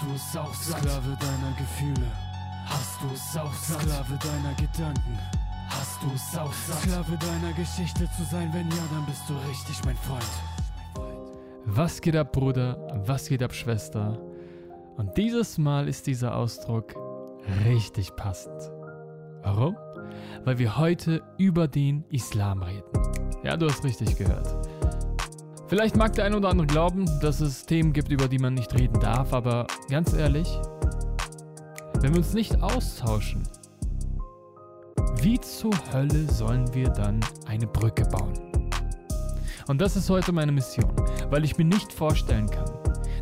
Hast du es auch satt? Sklave deiner Gefühle. Hast du es auch satt? Sklave deiner Gedanken. Hast du es auch satt? Sklave deiner Geschichte zu sein? Wenn ja, dann bist du richtig mein Freund. Was geht ab, Bruder? Was geht ab, Schwester? Und dieses Mal ist dieser Ausdruck richtig passend. Warum? Weil wir heute über den Islam reden. Ja, du hast richtig gehört. Vielleicht mag der ein oder andere glauben, dass es Themen gibt, über die man nicht reden darf, aber ganz ehrlich, wenn wir uns nicht austauschen, wie zur Hölle sollen wir dann eine Brücke bauen? Und das ist heute meine Mission, weil ich mir nicht vorstellen kann,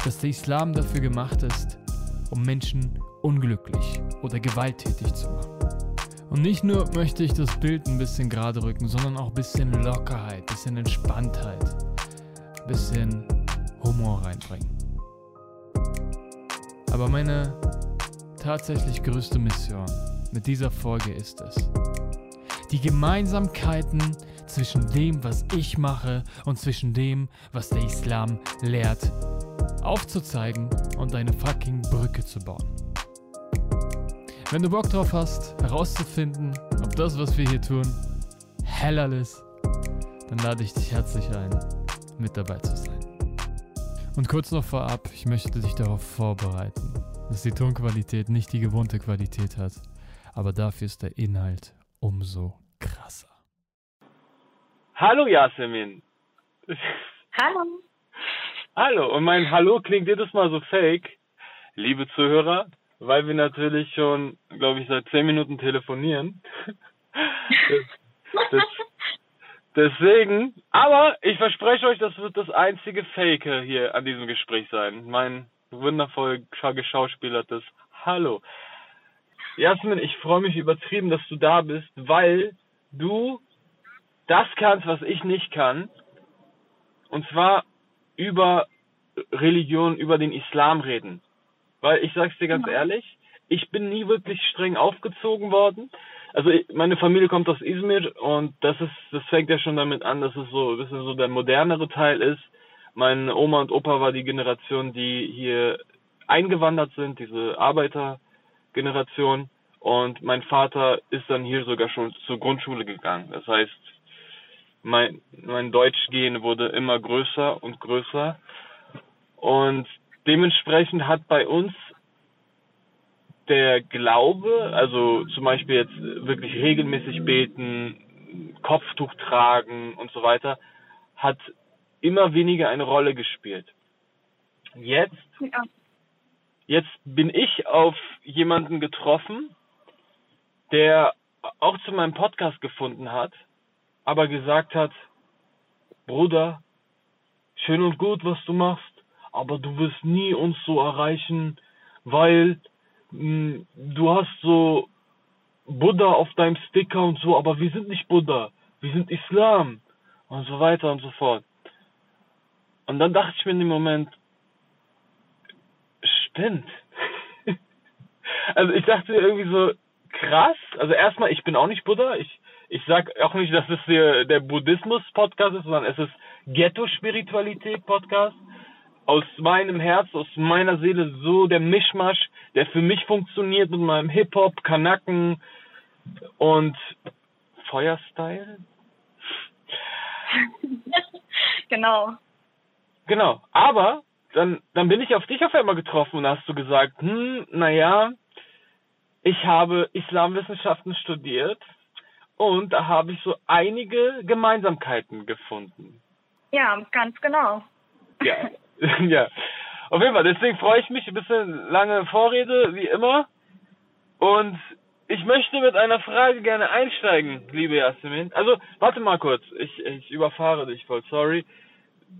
dass der Islam dafür gemacht ist, um Menschen unglücklich oder gewalttätig zu machen. Und nicht nur möchte ich das Bild ein bisschen gerade rücken, sondern auch ein bisschen Lockerheit, ein bisschen Entspanntheit bisschen Humor reinbringen. Aber meine tatsächlich größte Mission mit dieser Folge ist es, die Gemeinsamkeiten zwischen dem, was ich mache und zwischen dem, was der Islam lehrt, aufzuzeigen und eine fucking Brücke zu bauen. Wenn du Bock drauf hast, herauszufinden, ob das, was wir hier tun, halal ist, dann lade ich dich herzlich ein, mit dabei zu sein. Und kurz noch vorab, ich möchte dich darauf vorbereiten, dass die Tonqualität nicht die gewohnte Qualität hat, aber dafür ist der Inhalt umso krasser. Hallo Yasemin. Hallo. Hallo, und mein Hallo klingt jedes Mal so fake, liebe Zuhörer, weil wir natürlich schon, glaube ich, seit zehn Minuten telefonieren. Das, das, Deswegen, aber ich verspreche euch, das wird das einzige Fake hier an diesem Gespräch sein. Mein wundervoll geschauspielertes Hallo. Jasmin, ich freue mich übertrieben, dass du da bist, weil du das kannst, was ich nicht kann. Und zwar über Religion, über den Islam reden. Weil ich sag's dir ganz ja. ehrlich, ich bin nie wirklich streng aufgezogen worden also meine Familie kommt aus Izmir und das ist, das fängt ja schon damit an, dass es so ein bisschen so der modernere Teil ist. Meine Oma und Opa war die Generation, die hier eingewandert sind, diese Arbeitergeneration. Und mein Vater ist dann hier sogar schon zur Grundschule gegangen. Das heißt, mein, mein Deutschgehen wurde immer größer und größer. Und dementsprechend hat bei uns der Glaube, also zum Beispiel jetzt wirklich regelmäßig beten, Kopftuch tragen und so weiter, hat immer weniger eine Rolle gespielt. Jetzt, ja. jetzt bin ich auf jemanden getroffen, der auch zu meinem Podcast gefunden hat, aber gesagt hat, Bruder, schön und gut, was du machst, aber du wirst nie uns so erreichen, weil du hast so Buddha auf deinem Sticker und so, aber wir sind nicht Buddha, wir sind Islam und so weiter und so fort. Und dann dachte ich mir in dem Moment, stimmt. also ich dachte irgendwie so, krass. Also erstmal, ich bin auch nicht Buddha. Ich, ich sag auch nicht, dass es der, der Buddhismus-Podcast ist, sondern es ist Ghetto-Spiritualität-Podcast aus meinem Herz, aus meiner Seele so der Mischmasch, der für mich funktioniert mit meinem Hip-Hop, Kanacken und Feuerstyle. genau. Genau. Aber dann, dann bin ich auf dich auf einmal getroffen und hast du gesagt, hm, naja, ich habe Islamwissenschaften studiert und da habe ich so einige Gemeinsamkeiten gefunden. Ja, ganz genau. Ja, ja. Auf jeden Fall, deswegen freue ich mich ein bisschen lange Vorrede, wie immer. Und ich möchte mit einer Frage gerne einsteigen, liebe Jasmin. Also, warte mal kurz, ich, ich überfahre dich voll, sorry.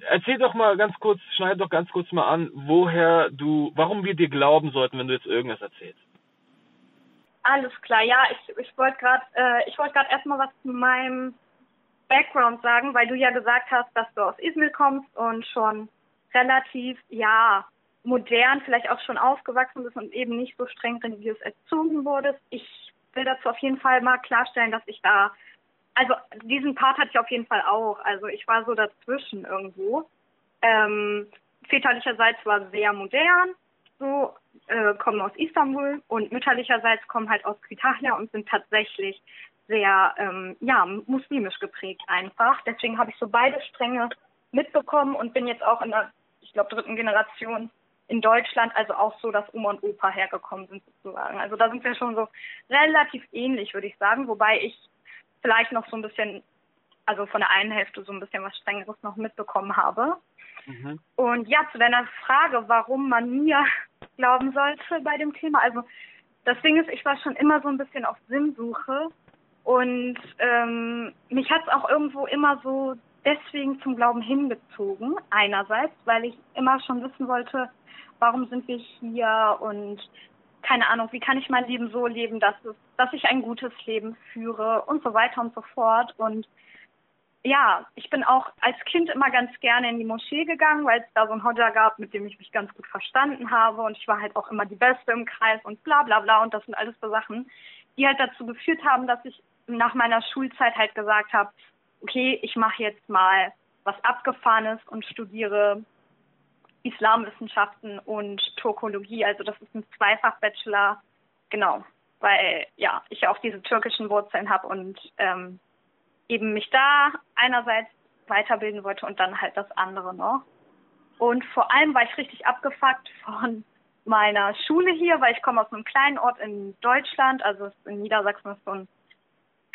Erzähl doch mal ganz kurz, schneid doch ganz kurz mal an, woher du, warum wir dir glauben sollten, wenn du jetzt irgendwas erzählst. Alles klar, ja, ich, ich wollte gerade, äh, ich erstmal was zu meinem Background sagen, weil du ja gesagt hast, dass du aus Izmir kommst und schon relativ, ja, modern, vielleicht auch schon aufgewachsen bist und eben nicht so streng religiös erzogen wurdest. Ich will dazu auf jeden Fall mal klarstellen, dass ich da, also diesen Part hatte ich auf jeden Fall auch. Also ich war so dazwischen irgendwo. Ähm, väterlicherseits war sehr modern so, äh, kommen aus Istanbul und mütterlicherseits kommen halt aus Kütahya und sind tatsächlich sehr, ähm, ja, muslimisch geprägt einfach. Deswegen habe ich so beide Stränge mitbekommen und bin jetzt auch in ich glaube, dritten Generation in Deutschland, also auch so, dass Oma und Opa hergekommen sind sozusagen. Also da sind wir schon so relativ ähnlich, würde ich sagen, wobei ich vielleicht noch so ein bisschen, also von der einen Hälfte so ein bisschen was Strengeres noch mitbekommen habe. Mhm. Und ja, zu deiner Frage, warum man mir glauben sollte bei dem Thema. Also das Ding ist, ich war schon immer so ein bisschen auf Sinnsuche und ähm, mich hat es auch irgendwo immer so deswegen zum Glauben hingezogen. Einerseits, weil ich immer schon wissen wollte, warum sind wir hier und keine Ahnung, wie kann ich mein Leben so leben, dass es, dass ich ein gutes Leben führe und so weiter und so fort. Und ja, ich bin auch als Kind immer ganz gerne in die Moschee gegangen, weil es da so einen Hodja gab, mit dem ich mich ganz gut verstanden habe und ich war halt auch immer die Beste im Kreis und bla bla bla und das sind alles so Sachen, die halt dazu geführt haben, dass ich nach meiner Schulzeit halt gesagt habe, okay, ich mache jetzt mal was Abgefahrenes und studiere Islamwissenschaften und Turkologie. Also das ist ein Zweifach-Bachelor, genau, weil ja ich auch diese türkischen Wurzeln habe und ähm, eben mich da einerseits weiterbilden wollte und dann halt das andere noch. Und vor allem war ich richtig abgefuckt von meiner Schule hier, weil ich komme aus einem kleinen Ort in Deutschland, also in Niedersachsen ist so ein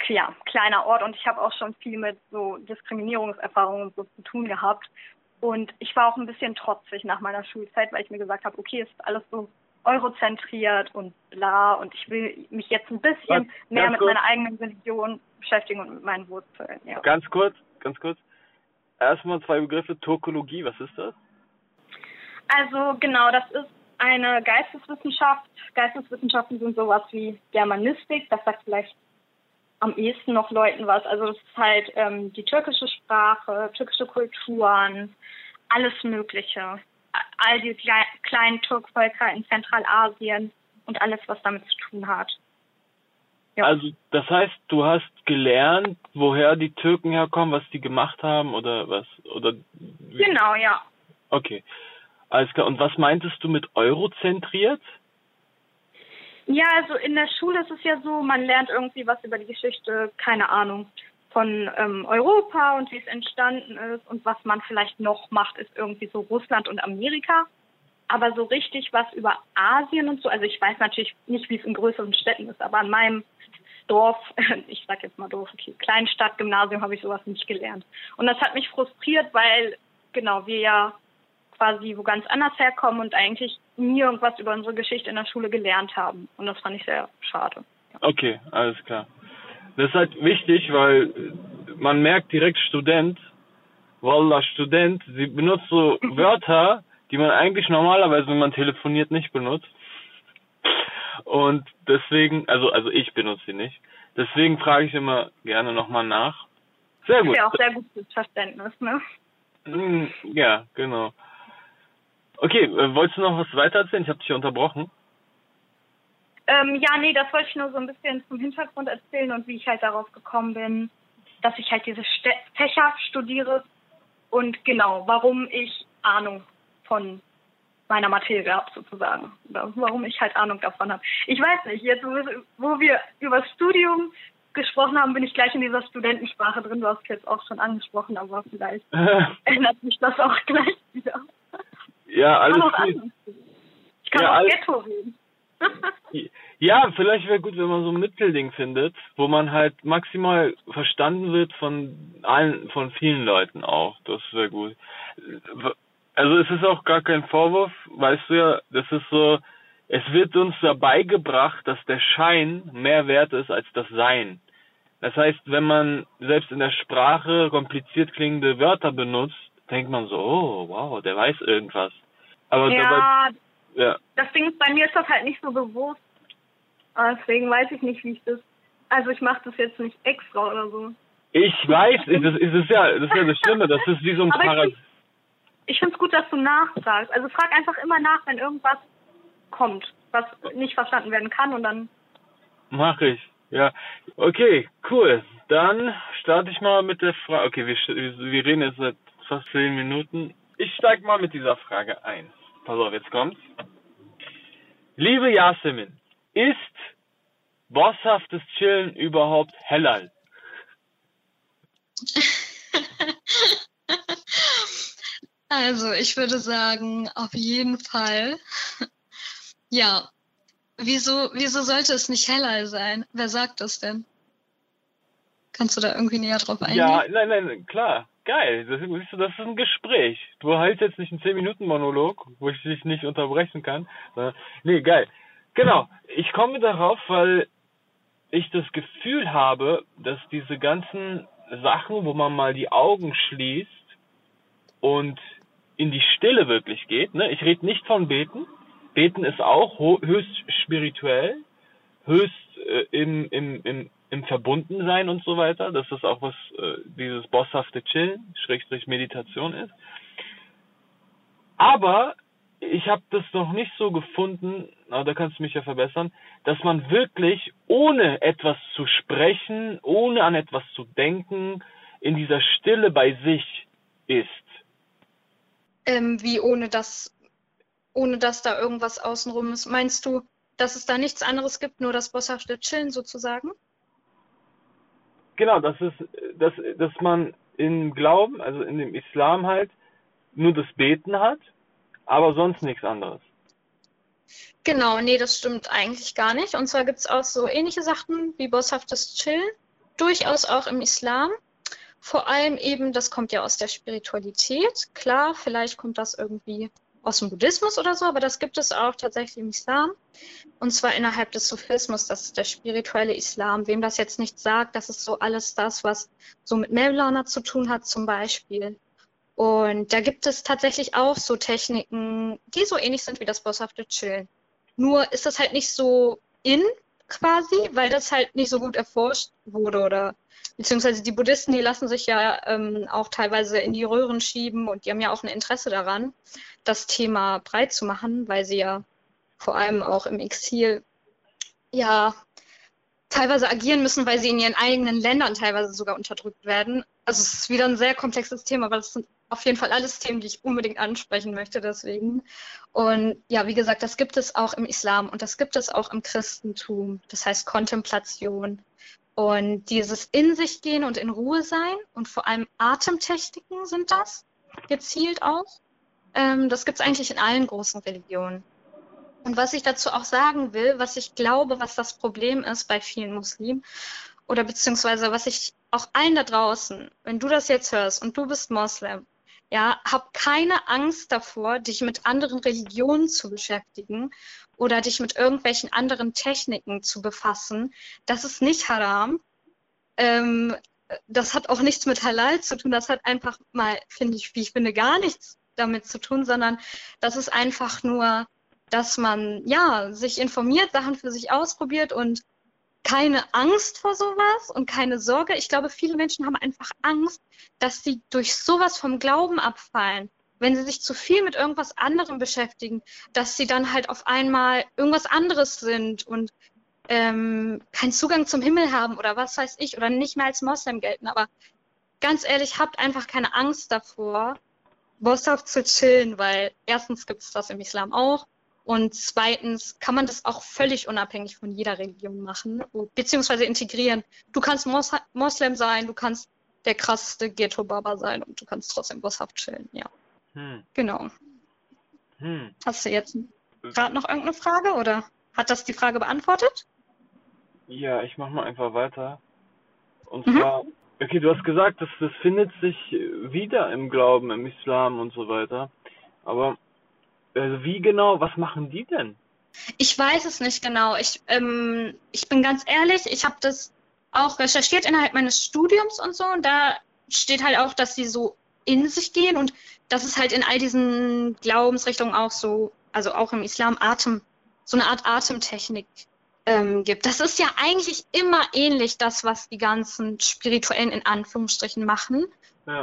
ja, kleiner Ort und ich habe auch schon viel mit so Diskriminierungserfahrungen so zu tun gehabt. Und ich war auch ein bisschen trotzig nach meiner Schulzeit, weil ich mir gesagt habe, okay, es ist alles so eurozentriert und bla und ich will mich jetzt ein bisschen Was, mehr mit kurz. meiner eigenen Religion beschäftigen und mit meinen Wurzeln. Ja. Ganz kurz, ganz kurz. Erstmal zwei Begriffe. Turkologie, was ist das? Also genau, das ist eine Geisteswissenschaft. Geisteswissenschaften sind sowas wie Germanistik, das sagt vielleicht am ehesten noch Leuten was. Also das ist halt ähm, die türkische Sprache, türkische Kulturen, alles Mögliche. All die kleinen Turkvölker in Zentralasien und alles, was damit zu tun hat. Ja. Also das heißt, du hast gelernt, woher die Türken herkommen, was die gemacht haben oder was oder wie? Genau, ja. Okay. Alles klar. Und was meintest du mit eurozentriert? Ja, also in der Schule ist es ja so, man lernt irgendwie was über die Geschichte, keine Ahnung, von ähm, Europa und wie es entstanden ist und was man vielleicht noch macht, ist irgendwie so Russland und Amerika. Aber so richtig was über Asien und so, also ich weiß natürlich nicht, wie es in größeren Städten ist, aber an meinem Dorf, ich sag jetzt mal Dorf, okay, Kleinstadt-Gymnasium habe ich sowas nicht gelernt. Und das hat mich frustriert, weil genau wir ja quasi wo ganz anders herkommen und eigentlich nie irgendwas über unsere Geschichte in der Schule gelernt haben. Und das fand ich sehr schade. Okay, alles klar. Das ist halt wichtig, weil man merkt direkt Student, Wallah Student, sie benutzt so Wörter, die man eigentlich normalerweise, wenn man telefoniert, nicht benutzt. Und deswegen, also also ich benutze sie nicht. Deswegen frage ich immer gerne nochmal nach. Sehr gut. Das ist ja auch sehr gutes Verständnis, ne? Hm, ja, genau. Okay, äh, wolltest du noch was weiter erzählen? Ich habe dich hier unterbrochen. Ähm, ja, nee, das wollte ich nur so ein bisschen zum Hintergrund erzählen und wie ich halt darauf gekommen bin, dass ich halt diese St Fächer studiere und genau, warum ich Ahnung von meiner Materie habe sozusagen. Oder warum ich halt Ahnung davon habe. Ich weiß nicht, jetzt wo wir über das Studium gesprochen haben, bin ich gleich in dieser Studentensprache drin. Du hast es jetzt auch schon angesprochen, aber vielleicht ändert sich das auch gleich wieder. Ja, alles gut. Ich kann ja, auch Ghetto reden. ja, vielleicht wäre gut, wenn man so ein Mittelding findet, wo man halt maximal verstanden wird von allen, von vielen Leuten auch. Das wäre gut. Also es ist auch gar kein Vorwurf, weißt du ja, das ist so, es wird uns dabei gebracht, dass der Schein mehr wert ist als das Sein. Das heißt, wenn man selbst in der Sprache kompliziert klingende Wörter benutzt, denkt man so, oh, wow, der weiß irgendwas. Aber ja, dabei, ja, das Ding ist, bei mir ist das halt nicht so bewusst. Deswegen weiß ich nicht, wie ich das. Also ich mache das jetzt nicht extra oder so. Ich weiß, das ist, ja, das ist ja das Schlimme, das ist wie so ein Paragraph. Ich finde es gut, dass du nachfragst. Also frag einfach immer nach, wenn irgendwas kommt, was nicht verstanden werden kann und dann. Mach ich. Ja. Okay, cool. Dann starte ich mal mit der Frage. Okay, wir, wir reden jetzt seit fast zehn Minuten. Ich steige mal mit dieser Frage ein. Pass auf, jetzt kommt's. liebe Yasemin, ist bosshaftes Chillen überhaupt Hellal? Also, ich würde sagen, auf jeden Fall. Ja. Wieso, wieso sollte es nicht Hellal sein? Wer sagt das denn? Kannst du da irgendwie näher drauf eingehen? Ja, nein, nein, klar. Geil. Das, siehst du, das ist ein Gespräch. Du hältst jetzt nicht einen 10-Minuten-Monolog, wo ich dich nicht unterbrechen kann. Nee, geil. Genau. Ich komme darauf, weil ich das Gefühl habe, dass diese ganzen Sachen, wo man mal die Augen schließt und in die Stille wirklich geht, ne? Ich rede nicht von Beten. Beten ist auch höchst spirituell, höchst äh, im, im, im, im Verbundensein und so weiter. Das ist auch was, äh, dieses bosshafte Chillen, Schrägstrich Meditation ist. Aber ich habe das noch nicht so gefunden, aber da kannst du mich ja verbessern, dass man wirklich ohne etwas zu sprechen, ohne an etwas zu denken, in dieser Stille bei sich ist. Ähm, wie ohne dass, ohne dass da irgendwas außenrum ist. Meinst du, dass es da nichts anderes gibt, nur das bosshafte Chillen sozusagen? Genau, das ist, dass, dass man im Glauben, also in dem Islam halt, nur das Beten hat aber sonst nichts anderes. Genau, nee, das stimmt eigentlich gar nicht. Und zwar gibt es auch so ähnliche Sachen wie bosshaftes Chillen, durchaus auch im Islam. Vor allem eben, das kommt ja aus der Spiritualität. Klar, vielleicht kommt das irgendwie aus dem Buddhismus oder so, aber das gibt es auch tatsächlich im Islam. Und zwar innerhalb des Sufismus, das ist der spirituelle Islam. Wem das jetzt nicht sagt, das ist so alles das, was so mit Mevlana zu tun hat, zum Beispiel. Und da gibt es tatsächlich auch so Techniken, die so ähnlich sind wie das bosshafte Chillen. Nur ist das halt nicht so in quasi, weil das halt nicht so gut erforscht wurde oder beziehungsweise die Buddhisten, die lassen sich ja ähm, auch teilweise in die Röhren schieben und die haben ja auch ein Interesse daran, das Thema breit zu machen, weil sie ja vor allem auch im Exil ja teilweise agieren müssen, weil sie in ihren eigenen Ländern teilweise sogar unterdrückt werden. Also es ist wieder ein sehr komplexes Thema, weil es sind auf jeden Fall alles Themen, die ich unbedingt ansprechen möchte, deswegen. Und ja, wie gesagt, das gibt es auch im Islam und das gibt es auch im Christentum. Das heißt Kontemplation. Und dieses in sich gehen und in Ruhe sein und vor allem Atemtechniken sind das, gezielt auch. Ähm, das gibt es eigentlich in allen großen Religionen. Und was ich dazu auch sagen will, was ich glaube, was das Problem ist bei vielen Muslimen, oder beziehungsweise was ich auch allen da draußen, wenn du das jetzt hörst und du bist Moslem ja, hab keine Angst davor, dich mit anderen Religionen zu beschäftigen oder dich mit irgendwelchen anderen Techniken zu befassen. Das ist nicht haram. Ähm, das hat auch nichts mit Halal zu tun. Das hat einfach mal, finde ich, wie ich finde, gar nichts damit zu tun, sondern das ist einfach nur, dass man ja sich informiert, Sachen für sich ausprobiert und keine Angst vor sowas und keine Sorge. Ich glaube, viele Menschen haben einfach Angst, dass sie durch sowas vom Glauben abfallen. Wenn sie sich zu viel mit irgendwas anderem beschäftigen, dass sie dann halt auf einmal irgendwas anderes sind und ähm, keinen Zugang zum Himmel haben oder was weiß ich oder nicht mehr als Moslem gelten. Aber ganz ehrlich, habt einfach keine Angst davor, Bosshaft zu chillen, weil erstens gibt es das im Islam auch und zweitens kann man das auch völlig unabhängig von jeder Religion machen, beziehungsweise integrieren. Du kannst Mos Moslem sein, du kannst der krasseste Ghetto-Baba sein und du kannst trotzdem bosshaft chillen, ja. Hm. Genau. Hm. Hast du jetzt gerade noch irgendeine Frage oder hat das die Frage beantwortet? Ja, ich mach mal einfach weiter. Und mhm. zwar, okay, du hast gesagt, dass das findet sich wieder im Glauben, im Islam und so weiter. Aber also wie genau, was machen die denn? Ich weiß es nicht genau. Ich, ähm, ich bin ganz ehrlich, ich habe das auch recherchiert innerhalb meines Studiums und so. Und da steht halt auch, dass sie so in sich gehen und dass es halt in all diesen Glaubensrichtungen auch so, also auch im Islam Atem, so eine Art Atemtechnik ähm, gibt. Das ist ja eigentlich immer ähnlich das, was die ganzen spirituellen in Anführungsstrichen machen.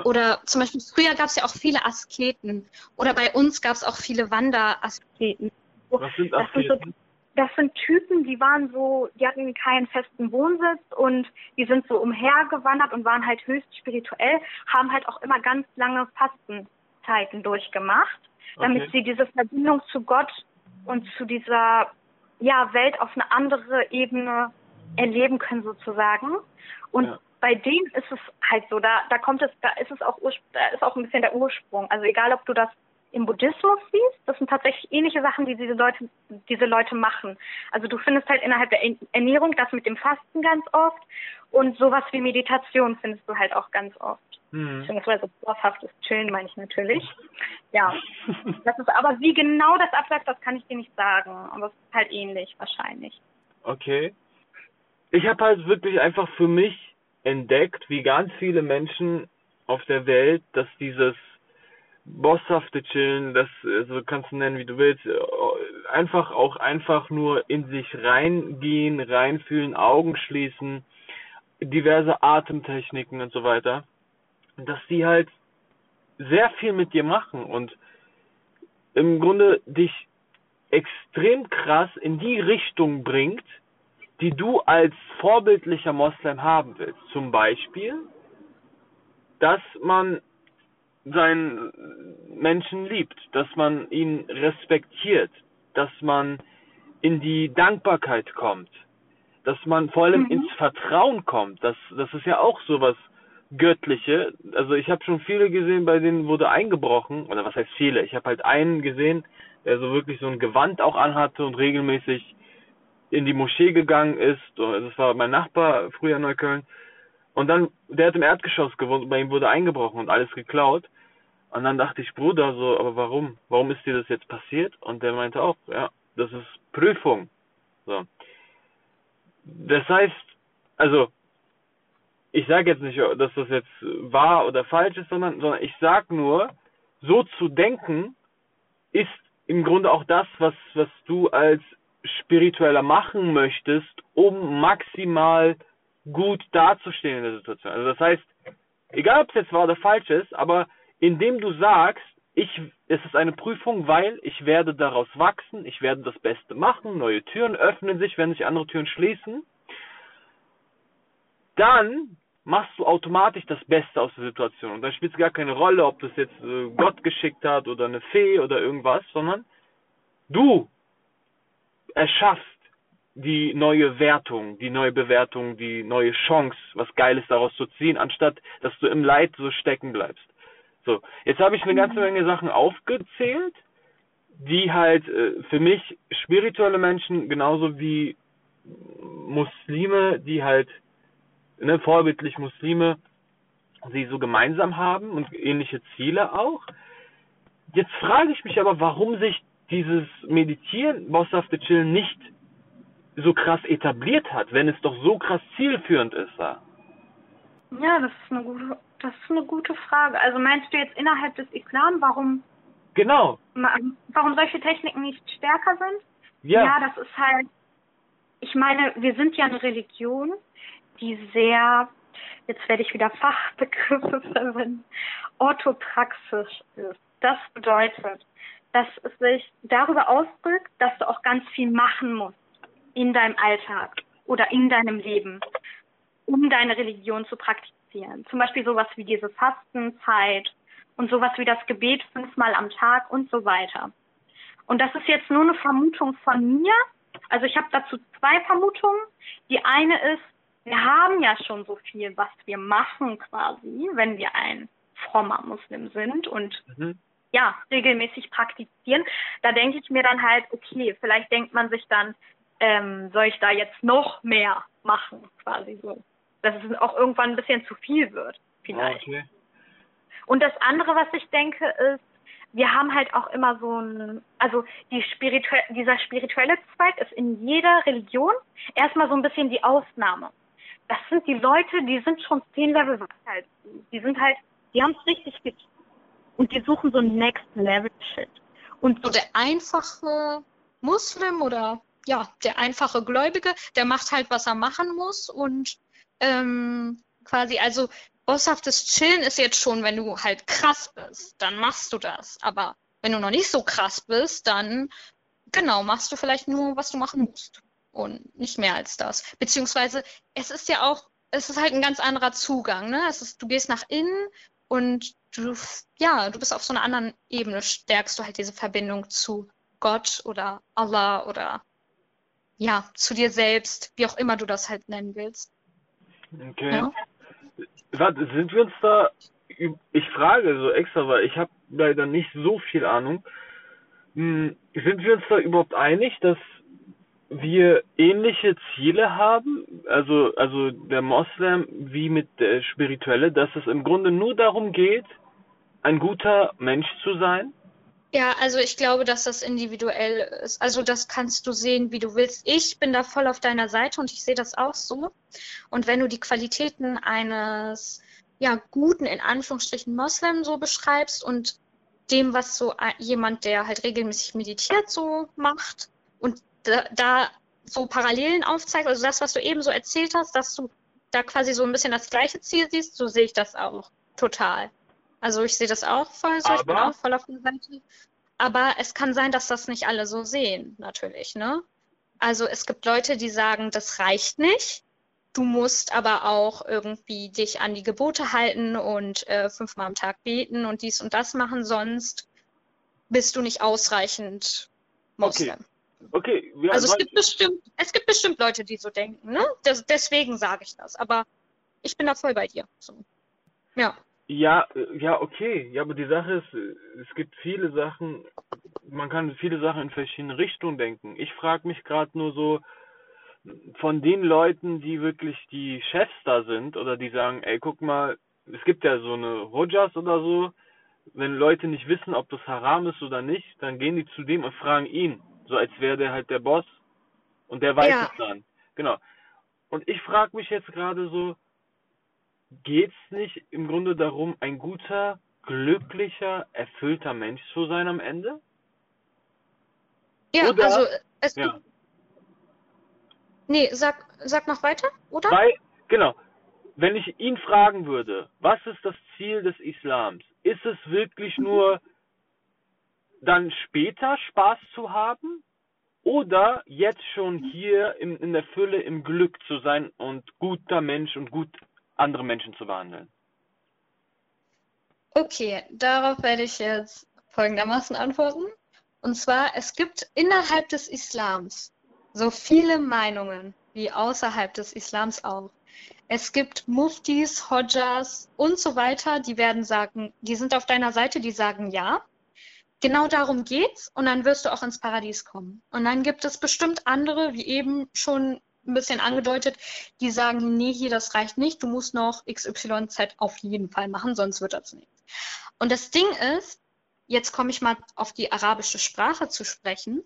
Oder zum Beispiel früher gab es ja auch viele Asketen. Oder bei uns gab es auch viele Wanderasketen. Was sind Asketen? Das sind, so, das sind Typen, die waren so, die hatten keinen festen Wohnsitz und die sind so umhergewandert und waren halt höchst spirituell, haben halt auch immer ganz lange Fastenzeiten durchgemacht, damit okay. sie diese Verbindung zu Gott und zu dieser ja, Welt auf eine andere Ebene erleben können sozusagen. Und ja. Bei denen ist es halt so, da, da kommt es, da ist es auch, da ist auch ein bisschen der Ursprung. Also egal, ob du das im Buddhismus siehst, das sind tatsächlich ähnliche Sachen, die diese Leute, diese Leute machen. Also du findest halt innerhalb der Ernährung das mit dem Fasten ganz oft und sowas wie Meditation findest du halt auch ganz oft. Mhm. Beziehungsweise boshaftes Chillen meine ich natürlich. Ja. Das ist aber wie genau das abläuft, das kann ich dir nicht sagen. Aber es ist halt ähnlich wahrscheinlich. Okay. Ich habe halt wirklich einfach für mich entdeckt, wie ganz viele Menschen auf der Welt, dass dieses bosshafte Chillen, das also kannst du nennen, wie du willst, einfach auch einfach nur in sich reingehen, reinfühlen, Augen schließen, diverse Atemtechniken und so weiter, dass die halt sehr viel mit dir machen und im Grunde dich extrem krass in die Richtung bringt, die du als vorbildlicher Moslem haben willst. Zum Beispiel, dass man seinen Menschen liebt, dass man ihn respektiert, dass man in die Dankbarkeit kommt, dass man vor allem mhm. ins Vertrauen kommt. Das, das ist ja auch sowas Göttliche. Also ich habe schon viele gesehen, bei denen wurde eingebrochen, oder was heißt viele? Ich habe halt einen gesehen, der so wirklich so ein Gewand auch anhatte und regelmäßig in die Moschee gegangen ist. Das war mein Nachbar früher in Neukölln. Und dann, der hat im Erdgeschoss gewohnt, bei ihm wurde eingebrochen und alles geklaut. Und dann dachte ich, Bruder, so, aber warum? Warum ist dir das jetzt passiert? Und der meinte auch, ja, das ist Prüfung. So. Das heißt, also, ich sage jetzt nicht, dass das jetzt wahr oder falsch ist, sondern, sondern ich sag nur, so zu denken ist im Grunde auch das, was, was du als spiritueller machen möchtest, um maximal gut dazustehen in der Situation. Also das heißt, egal ob es jetzt wahr oder falsch ist, aber indem du sagst, ich, es ist eine Prüfung, weil ich werde daraus wachsen, ich werde das Beste machen, neue Türen öffnen sich, wenn sich andere Türen schließen, dann machst du automatisch das Beste aus der Situation. Und dann spielt es gar keine Rolle, ob das jetzt äh, Gott geschickt hat oder eine Fee oder irgendwas, sondern du erschaffst die neue Wertung, die neue Bewertung, die neue Chance, was Geiles daraus zu ziehen, anstatt dass du im Leid so stecken bleibst. So, jetzt habe ich eine ganze Menge Sachen aufgezählt, die halt äh, für mich spirituelle Menschen genauso wie Muslime, die halt ne, vorbildlich Muslime, sie so gemeinsam haben und ähnliche Ziele auch. Jetzt frage ich mich aber, warum sich dieses Meditieren, bosshafte Chillen nicht so krass etabliert hat, wenn es doch so krass zielführend ist da. Ja, das ist eine gute, das ist eine gute Frage. Also meinst du jetzt innerhalb des Islam, warum genau warum solche Techniken nicht stärker sind? Ja. ja, das ist halt ich meine, wir sind ja eine Religion, die sehr jetzt werde ich wieder Fachbegriffe verwenden, orthopraxisch ist. Das bedeutet, dass es sich darüber ausdrückt, dass du auch ganz viel machen musst in deinem Alltag oder in deinem Leben, um deine Religion zu praktizieren. Zum Beispiel sowas wie diese Fastenzeit und sowas wie das Gebet fünfmal am Tag und so weiter. Und das ist jetzt nur eine Vermutung von mir. Also ich habe dazu zwei Vermutungen. Die eine ist, wir haben ja schon so viel, was wir machen quasi, wenn wir ein frommer Muslim sind und mhm ja, regelmäßig praktizieren. Da denke ich mir dann halt, okay, vielleicht denkt man sich dann, ähm, soll ich da jetzt noch mehr machen, quasi so. Dass es auch irgendwann ein bisschen zu viel wird, vielleicht. Okay. Und das andere, was ich denke, ist, wir haben halt auch immer so ein, also die spiritu dieser spirituelle Zweig ist in jeder Religion erstmal so ein bisschen die Ausnahme. Das sind die Leute, die sind schon zehn Level weiter Die sind halt, die haben es richtig und die suchen so ein Next Level Shit. Und so der einfache Muslim oder ja, der einfache Gläubige, der macht halt, was er machen muss und ähm, quasi, also bosshaftes Chillen ist jetzt schon, wenn du halt krass bist, dann machst du das. Aber wenn du noch nicht so krass bist, dann genau, machst du vielleicht nur, was du machen musst. Und nicht mehr als das. Beziehungsweise, es ist ja auch, es ist halt ein ganz anderer Zugang, ne? Es ist, du gehst nach innen und du, ja, du bist auf so einer anderen Ebene, stärkst du halt diese Verbindung zu Gott oder Allah oder ja, zu dir selbst, wie auch immer du das halt nennen willst. Okay. Ja? Warte, sind wir uns da, ich frage so extra, weil ich habe leider nicht so viel Ahnung. Hm, sind wir uns da überhaupt einig, dass wir ähnliche Ziele haben, also, also der Moslem wie mit der Spirituelle, dass es im Grunde nur darum geht, ein guter Mensch zu sein? Ja, also ich glaube, dass das individuell ist. Also das kannst du sehen, wie du willst. Ich bin da voll auf deiner Seite und ich sehe das auch so. Und wenn du die Qualitäten eines ja guten in Anführungsstrichen Moslem so beschreibst und dem, was so jemand, der halt regelmäßig meditiert, so macht und da, da so Parallelen aufzeigt, also das, was du eben so erzählt hast, dass du da quasi so ein bisschen das gleiche Ziel siehst, so sehe ich das auch total. Also ich sehe das auch voll so, ich bin auch voll auf der Seite. Aber es kann sein, dass das nicht alle so sehen, natürlich, ne? Also es gibt Leute, die sagen, das reicht nicht. Du musst aber auch irgendwie dich an die Gebote halten und äh, fünfmal am Tag beten und dies und das machen, sonst bist du nicht ausreichend Moslem. Okay. Okay. Also es gibt bestimmt, es gibt bestimmt Leute, die so denken, ne? Das, deswegen sage ich das. Aber ich bin da voll bei dir. So. Ja. Ja, äh, ja, okay. Ja, aber die Sache ist, äh, es gibt viele Sachen, man kann viele Sachen in verschiedene Richtungen denken. Ich frage mich gerade nur so, von den Leuten, die wirklich die Chefs da sind oder die sagen, ey, guck mal, es gibt ja so eine Rojas oder so, wenn Leute nicht wissen, ob das haram ist oder nicht, dann gehen die zu dem und fragen ihn, so als wäre der halt der Boss und der weiß ja. es dann. Genau. Und ich frage mich jetzt gerade so, geht's nicht im Grunde darum, ein guter, glücklicher, erfüllter Mensch zu sein am Ende? Ja, oder, also es ja. gibt. Nee, sag, sag noch weiter, oder? Weil, genau. Wenn ich ihn fragen würde, was ist das Ziel des Islams? Ist es wirklich mhm. nur dann später Spaß zu haben oder jetzt schon hier in, in der Fülle im Glück zu sein und guter Mensch und gut andere Menschen zu behandeln? Okay, darauf werde ich jetzt folgendermaßen antworten. Und zwar, es gibt innerhalb des Islams so viele Meinungen wie außerhalb des Islams auch. Es gibt Muftis, Hodjas und so weiter, die werden sagen, die sind auf deiner Seite, die sagen ja genau darum geht's und dann wirst du auch ins Paradies kommen. Und dann gibt es bestimmt andere, wie eben schon ein bisschen angedeutet, die sagen, nee, hier, das reicht nicht, du musst noch XYZ auf jeden Fall machen, sonst wird das nichts. Und das Ding ist, jetzt komme ich mal auf die arabische Sprache zu sprechen.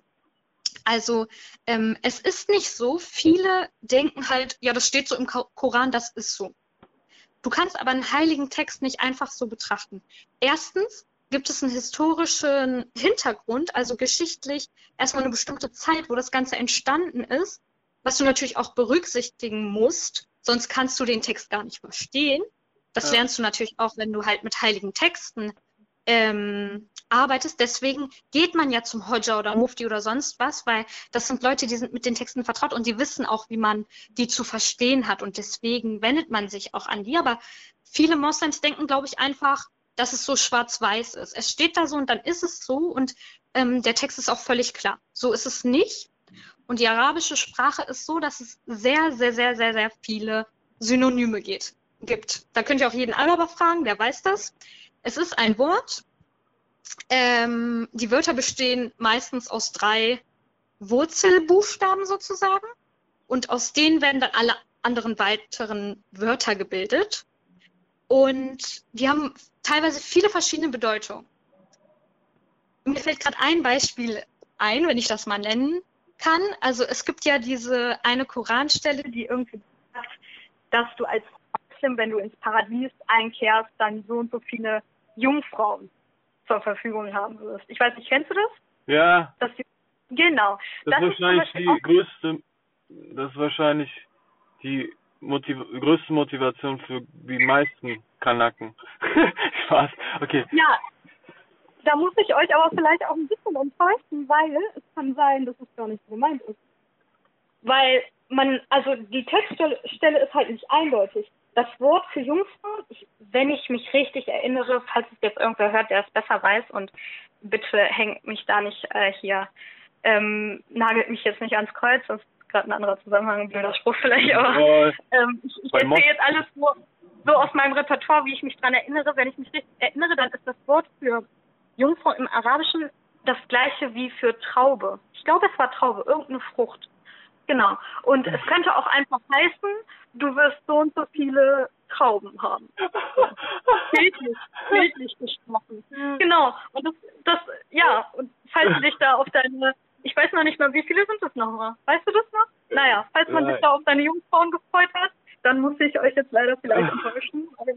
Also ähm, es ist nicht so, viele denken halt, ja, das steht so im Koran, das ist so. Du kannst aber einen heiligen Text nicht einfach so betrachten. Erstens, gibt es einen historischen Hintergrund, also geschichtlich erstmal eine bestimmte Zeit, wo das Ganze entstanden ist, was du natürlich auch berücksichtigen musst, sonst kannst du den Text gar nicht verstehen. Das ja. lernst du natürlich auch, wenn du halt mit heiligen Texten ähm, arbeitest. Deswegen geht man ja zum Hodja oder Mufti oder sonst was, weil das sind Leute, die sind mit den Texten vertraut und die wissen auch, wie man die zu verstehen hat. Und deswegen wendet man sich auch an die. Aber viele Moslems denken, glaube ich, einfach, dass es so schwarz-weiß ist. Es steht da so und dann ist es so und ähm, der Text ist auch völlig klar. So ist es nicht. Und die arabische Sprache ist so, dass es sehr, sehr, sehr, sehr, sehr viele Synonyme geht, gibt. Da könnt ihr auch jeden Araber fragen, der weiß das. Es ist ein Wort. Ähm, die Wörter bestehen meistens aus drei Wurzelbuchstaben sozusagen. Und aus denen werden dann alle anderen weiteren Wörter gebildet. Und die haben teilweise viele verschiedene Bedeutungen. Mir fällt gerade ein Beispiel ein, wenn ich das mal nennen kann. Also es gibt ja diese eine Koranstelle, die irgendwie sagt, dass du als Muslim, wenn du ins Paradies einkehrst, dann so und so viele Jungfrauen zur Verfügung haben wirst. Ich weiß nicht, kennst du das? Ja. Das genau. Das, das ist wahrscheinlich die größte, das ist wahrscheinlich die Motiv größte Motivation für die meisten Kanaken. Spaß. Okay. Ja, da muss ich euch aber vielleicht auch ein bisschen enttäuschen, weil es kann sein, dass es gar nicht so gemeint ist. Weil man, also die Textstelle ist halt nicht eindeutig. Das Wort für Jungfrau, ich, wenn ich mich richtig erinnere, falls es jetzt irgendwer hört, der es besser weiß und bitte hängt mich da nicht äh, hier, ähm, nagelt mich jetzt nicht ans Kreuz, das gerade ein anderer Zusammenhang, ein blöder Spruch vielleicht, aber ähm, ich, ich erzähle jetzt alles so, so aus meinem Repertoire, wie ich mich dran erinnere. Wenn ich mich richtig erinnere, dann ist das Wort für Jungfrau im Arabischen das gleiche wie für Traube. Ich glaube, es war Traube, irgendeine Frucht. Genau. Und es könnte auch einfach heißen, du wirst so und so viele Trauben haben. bildlich, bildlich gesprochen. Genau. Und das, das, ja, und falls du dich da auf deine, ich weiß noch nicht mal, wie viele sind das nochmal? Weißt du das noch? Naja, falls man sich da auf deine Jungfrauen gefreut hat, dann muss ich euch jetzt leider vielleicht enttäuschen. Aber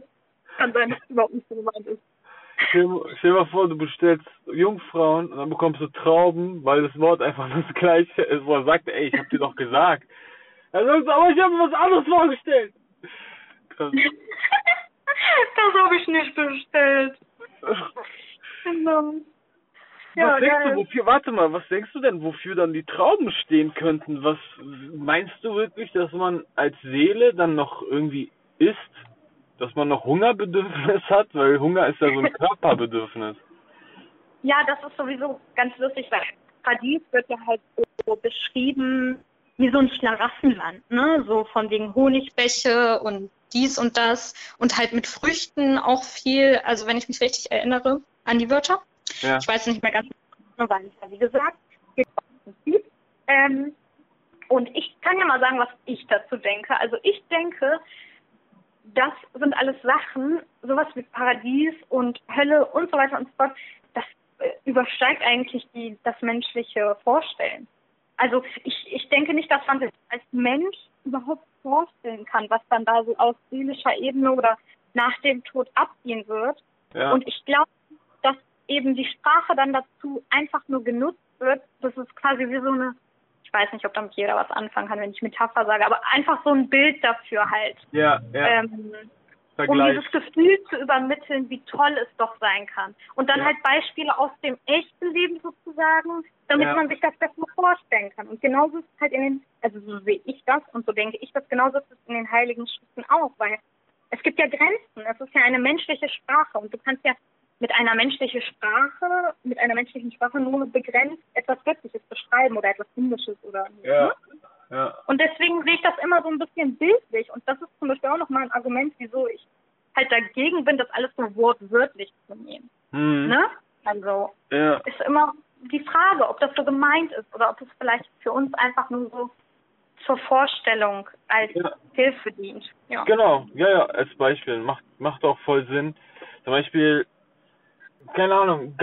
kann sein, dass es überhaupt nicht so gemeint ist. Stell, dir mal vor, du bestellst Jungfrauen und dann bekommst du Trauben, weil das Wort einfach das gleiche ist, wo er sagt, ey, ich hab dir doch gesagt. Er sagt, aber ich habe mir was anderes vorgestellt. Krass. das habe ich nicht bestellt. genau. Ja, was denkst geil. du, wofür, warte mal, was denkst du denn, wofür dann die Trauben stehen könnten? Was meinst du wirklich, dass man als Seele dann noch irgendwie isst? Dass man noch Hungerbedürfnis hat, weil Hunger ist ja so ein Körperbedürfnis. Ja, das ist sowieso ganz lustig, weil Paradies wird ja halt so beschrieben wie so ein Schlaraffenland, ne? So von wegen Honigbäche und dies und das und halt mit Früchten auch viel, also wenn ich mich richtig erinnere an die Wörter. Ja. Ich weiß nicht mehr ganz genau, weil ich ja wie gesagt, ähm, und ich kann ja mal sagen, was ich dazu denke. Also ich denke, das sind alles Sachen, sowas wie Paradies und Hölle und so weiter und so fort, das äh, übersteigt eigentlich die, das menschliche Vorstellen. Also ich, ich denke nicht, dass man sich als Mensch überhaupt vorstellen kann, was dann da so aus seelischer Ebene oder nach dem Tod abgehen wird. Ja. Und ich glaube, dass eben die Sprache dann dazu einfach nur genutzt wird. Das ist quasi wie so eine ich weiß nicht, ob damit jeder was anfangen kann, wenn ich Metapher sage, aber einfach so ein Bild dafür halt. Ja, ja. Ähm, um dieses Gefühl zu übermitteln, wie toll es doch sein kann. Und dann ja. halt Beispiele aus dem echten Leben sozusagen, damit ja. man sich das besser vorstellen kann. Und genauso ist es halt in den, also so sehe ich das und so denke ich das, genauso ist es in den Heiligen Schriften auch, weil es gibt ja Grenzen. Es ist ja eine menschliche Sprache und du kannst ja mit einer menschlichen Sprache, mit einer menschlichen Sprache nur begrenzt etwas Göttliches beschreiben oder etwas Himmlisches oder ja. Ne? ja. Und deswegen sehe ich das immer so ein bisschen bildlich und das ist zum Beispiel auch nochmal ein Argument, wieso ich halt dagegen bin, das alles so wortwörtlich zu nehmen. Mhm. Ne? Also ja. ist immer die Frage, ob das so gemeint ist oder ob es vielleicht für uns einfach nur so zur Vorstellung als ja. Hilfe dient. Ja. Genau, ja, ja, als Beispiel. Macht, macht auch voll Sinn. Zum Beispiel, keine Ahnung,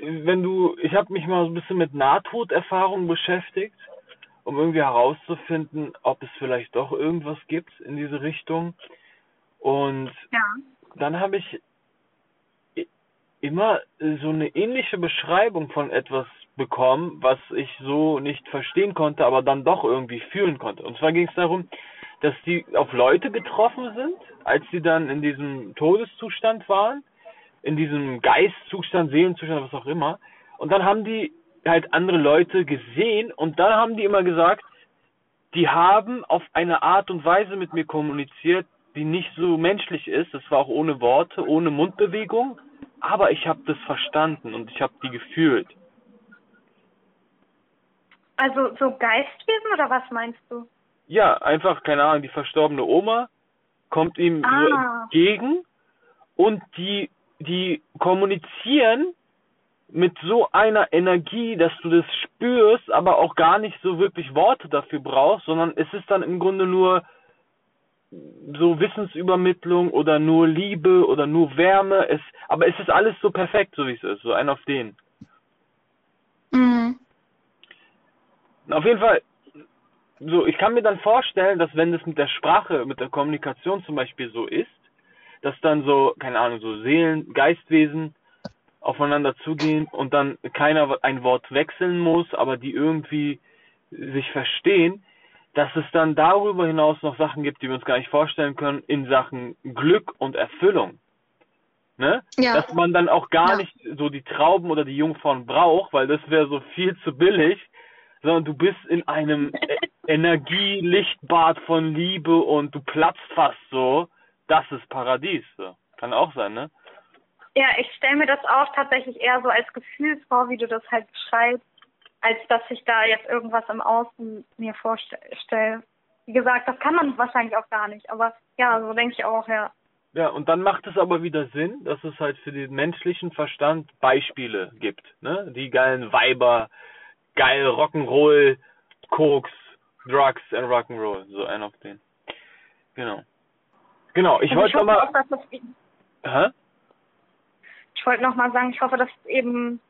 wenn du, ich habe mich mal so ein bisschen mit Nahtoderfahrungen beschäftigt, um irgendwie herauszufinden, ob es vielleicht doch irgendwas gibt in diese Richtung. Und ja. dann habe ich immer so eine ähnliche Beschreibung von etwas bekommen, was ich so nicht verstehen konnte, aber dann doch irgendwie fühlen konnte. Und zwar ging es darum, dass die auf Leute getroffen sind, als sie dann in diesem Todeszustand waren in diesem Geistzustand, Seelenzustand, was auch immer. Und dann haben die halt andere Leute gesehen und dann haben die immer gesagt, die haben auf eine Art und Weise mit mir kommuniziert, die nicht so menschlich ist. Das war auch ohne Worte, ohne Mundbewegung, aber ich habe das verstanden und ich habe die gefühlt. Also so Geistwesen oder was meinst du? Ja, einfach, keine Ahnung, die verstorbene Oma kommt ihm ah. so entgegen und die die kommunizieren mit so einer Energie, dass du das spürst, aber auch gar nicht so wirklich Worte dafür brauchst, sondern es ist dann im Grunde nur so Wissensübermittlung oder nur Liebe oder nur Wärme. Es, aber es ist alles so perfekt, so wie es ist, so ein auf den. Mhm. Auf jeden Fall, so, ich kann mir dann vorstellen, dass wenn das mit der Sprache, mit der Kommunikation zum Beispiel so ist, dass dann so, keine Ahnung, so Seelen, Geistwesen aufeinander zugehen und dann keiner ein Wort wechseln muss, aber die irgendwie sich verstehen, dass es dann darüber hinaus noch Sachen gibt, die wir uns gar nicht vorstellen können, in Sachen Glück und Erfüllung. Ne? Ja. Dass man dann auch gar ja. nicht so die Trauben oder die Jungfrauen braucht, weil das wäre so viel zu billig, sondern du bist in einem Energielichtbad von Liebe und du platzt fast so das ist Paradies. So. Kann auch sein, ne? Ja, ich stelle mir das auch tatsächlich eher so als Gefühl vor, wie du das halt beschreibst. als dass ich da jetzt irgendwas im Außen mir vorstelle. Wie gesagt, das kann man wahrscheinlich auch gar nicht, aber ja, so denke ich auch, ja. Ja, und dann macht es aber wieder Sinn, dass es halt für den menschlichen Verstand Beispiele gibt, ne? Die geilen Weiber, geil Rock'n'Roll, Koks, Drugs and Rock'n'Roll, so ein auf den. Genau. Genau, ich Also wollte hoffe mal. auch, dass das, Hä? ich wollte noch mal sagen, ich hoffe, dass es eben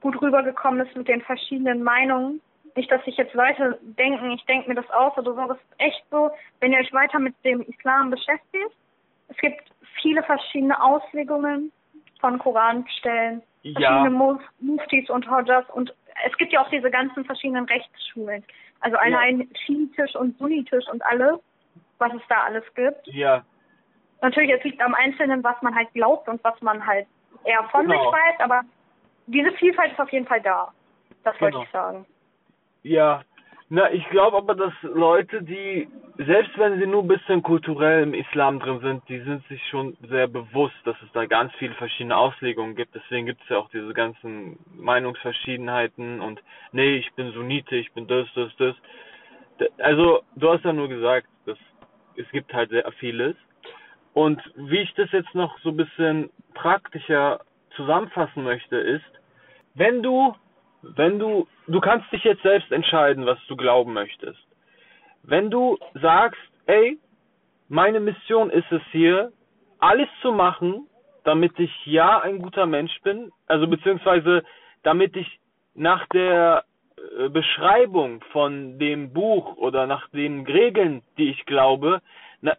gut rübergekommen ist mit den verschiedenen Meinungen. Nicht, dass sich jetzt Leute denken, ich denke mir das aus oder so. Das ist echt so, wenn ihr euch weiter mit dem Islam beschäftigt. Es gibt viele verschiedene Auslegungen von Koranstellen, Ja. verschiedene Muf- Muftis und Hodjas und es gibt ja auch diese ganzen verschiedenen Rechtsschulen. Also allein Schiitisch und Sunnitisch und alles, was es da alles gibt. Ja, Natürlich, es liegt am Einzelnen, was man halt glaubt und was man halt eher von Genau. sich weiß, aber diese Vielfalt ist auf jeden Fall da. Das wollte Genau. ich sagen. Ja, na, ich glaube aber, dass Leute, die, selbst wenn sie nur ein bisschen kulturell im Islam drin sind, die sind sich schon sehr bewusst, dass es da ganz viele verschiedene Auslegungen gibt. Deswegen gibt es ja auch diese ganzen Meinungsverschiedenheiten und, nee, ich bin Sunnite, ich bin das, das, das. Also, du hast ja nur gesagt, dass es gibt halt sehr vieles. Und wie ich das jetzt noch so ein bisschen praktischer zusammenfassen möchte, ist, wenn du wenn du, du kannst dich jetzt selbst entscheiden, was du glauben möchtest. Wenn du sagst, ey, meine Mission ist es hier, alles zu machen, damit ich ja ein guter Mensch bin, also beziehungsweise damit ich nach der äh, Beschreibung von dem Buch oder nach den Regeln, die ich glaube, na,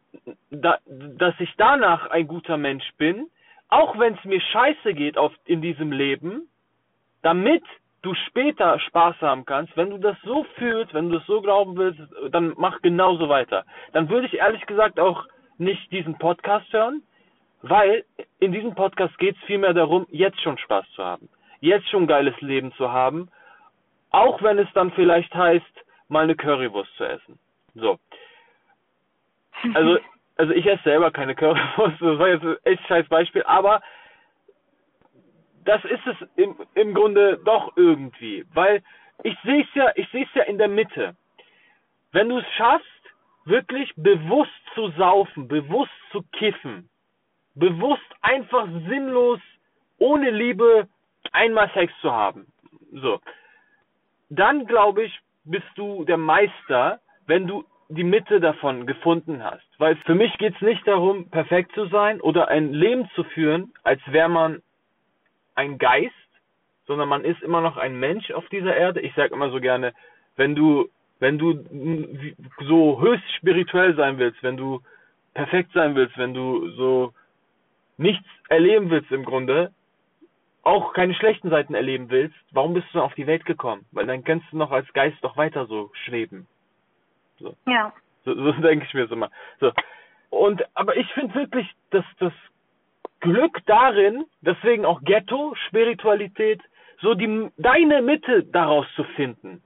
da, dass ich danach ein guter Mensch bin, auch wenn es mir scheiße geht auf, in diesem Leben, damit du später Spaß haben kannst, wenn du das so fühlst, wenn du das so glauben willst, dann mach genauso weiter. Dann würde ich ehrlich gesagt auch nicht diesen Podcast hören, weil in diesem Podcast geht es vielmehr darum, jetzt schon Spaß zu haben, jetzt schon ein geiles Leben zu haben, auch wenn es dann vielleicht heißt, mal eine Currywurst zu essen. So. Also, also ich esse selber keine Currywurst, das war jetzt ein echt scheiß Beispiel, aber das ist es im, im Grunde doch irgendwie, weil ich sehe es ja, ich sehe es ja in der Mitte. Wenn du es schaffst, wirklich bewusst zu saufen, bewusst zu kiffen, bewusst einfach sinnlos, ohne Liebe einmal Sex zu haben, so, dann glaube ich, bist du der Meister, wenn du die Mitte davon gefunden hast. Weil für mich geht es nicht darum, perfekt zu sein oder ein Leben zu führen, als wäre man ein Geist, sondern man ist immer noch ein Mensch auf dieser Erde. Ich sage immer so gerne, wenn du, wenn du so höchst spirituell sein willst, wenn du perfekt sein willst, wenn du so nichts erleben willst im Grunde, auch keine schlechten Seiten erleben willst, warum bist du dann auf die Welt gekommen? Weil dann kannst du noch als Geist doch weiter so schweben. Ja. So, so denke ich mir so mal. So. Und aber ich finde wirklich, dass das Glück darin, deswegen auch Ghetto, Spiritualität, so die deine Mitte daraus zu finden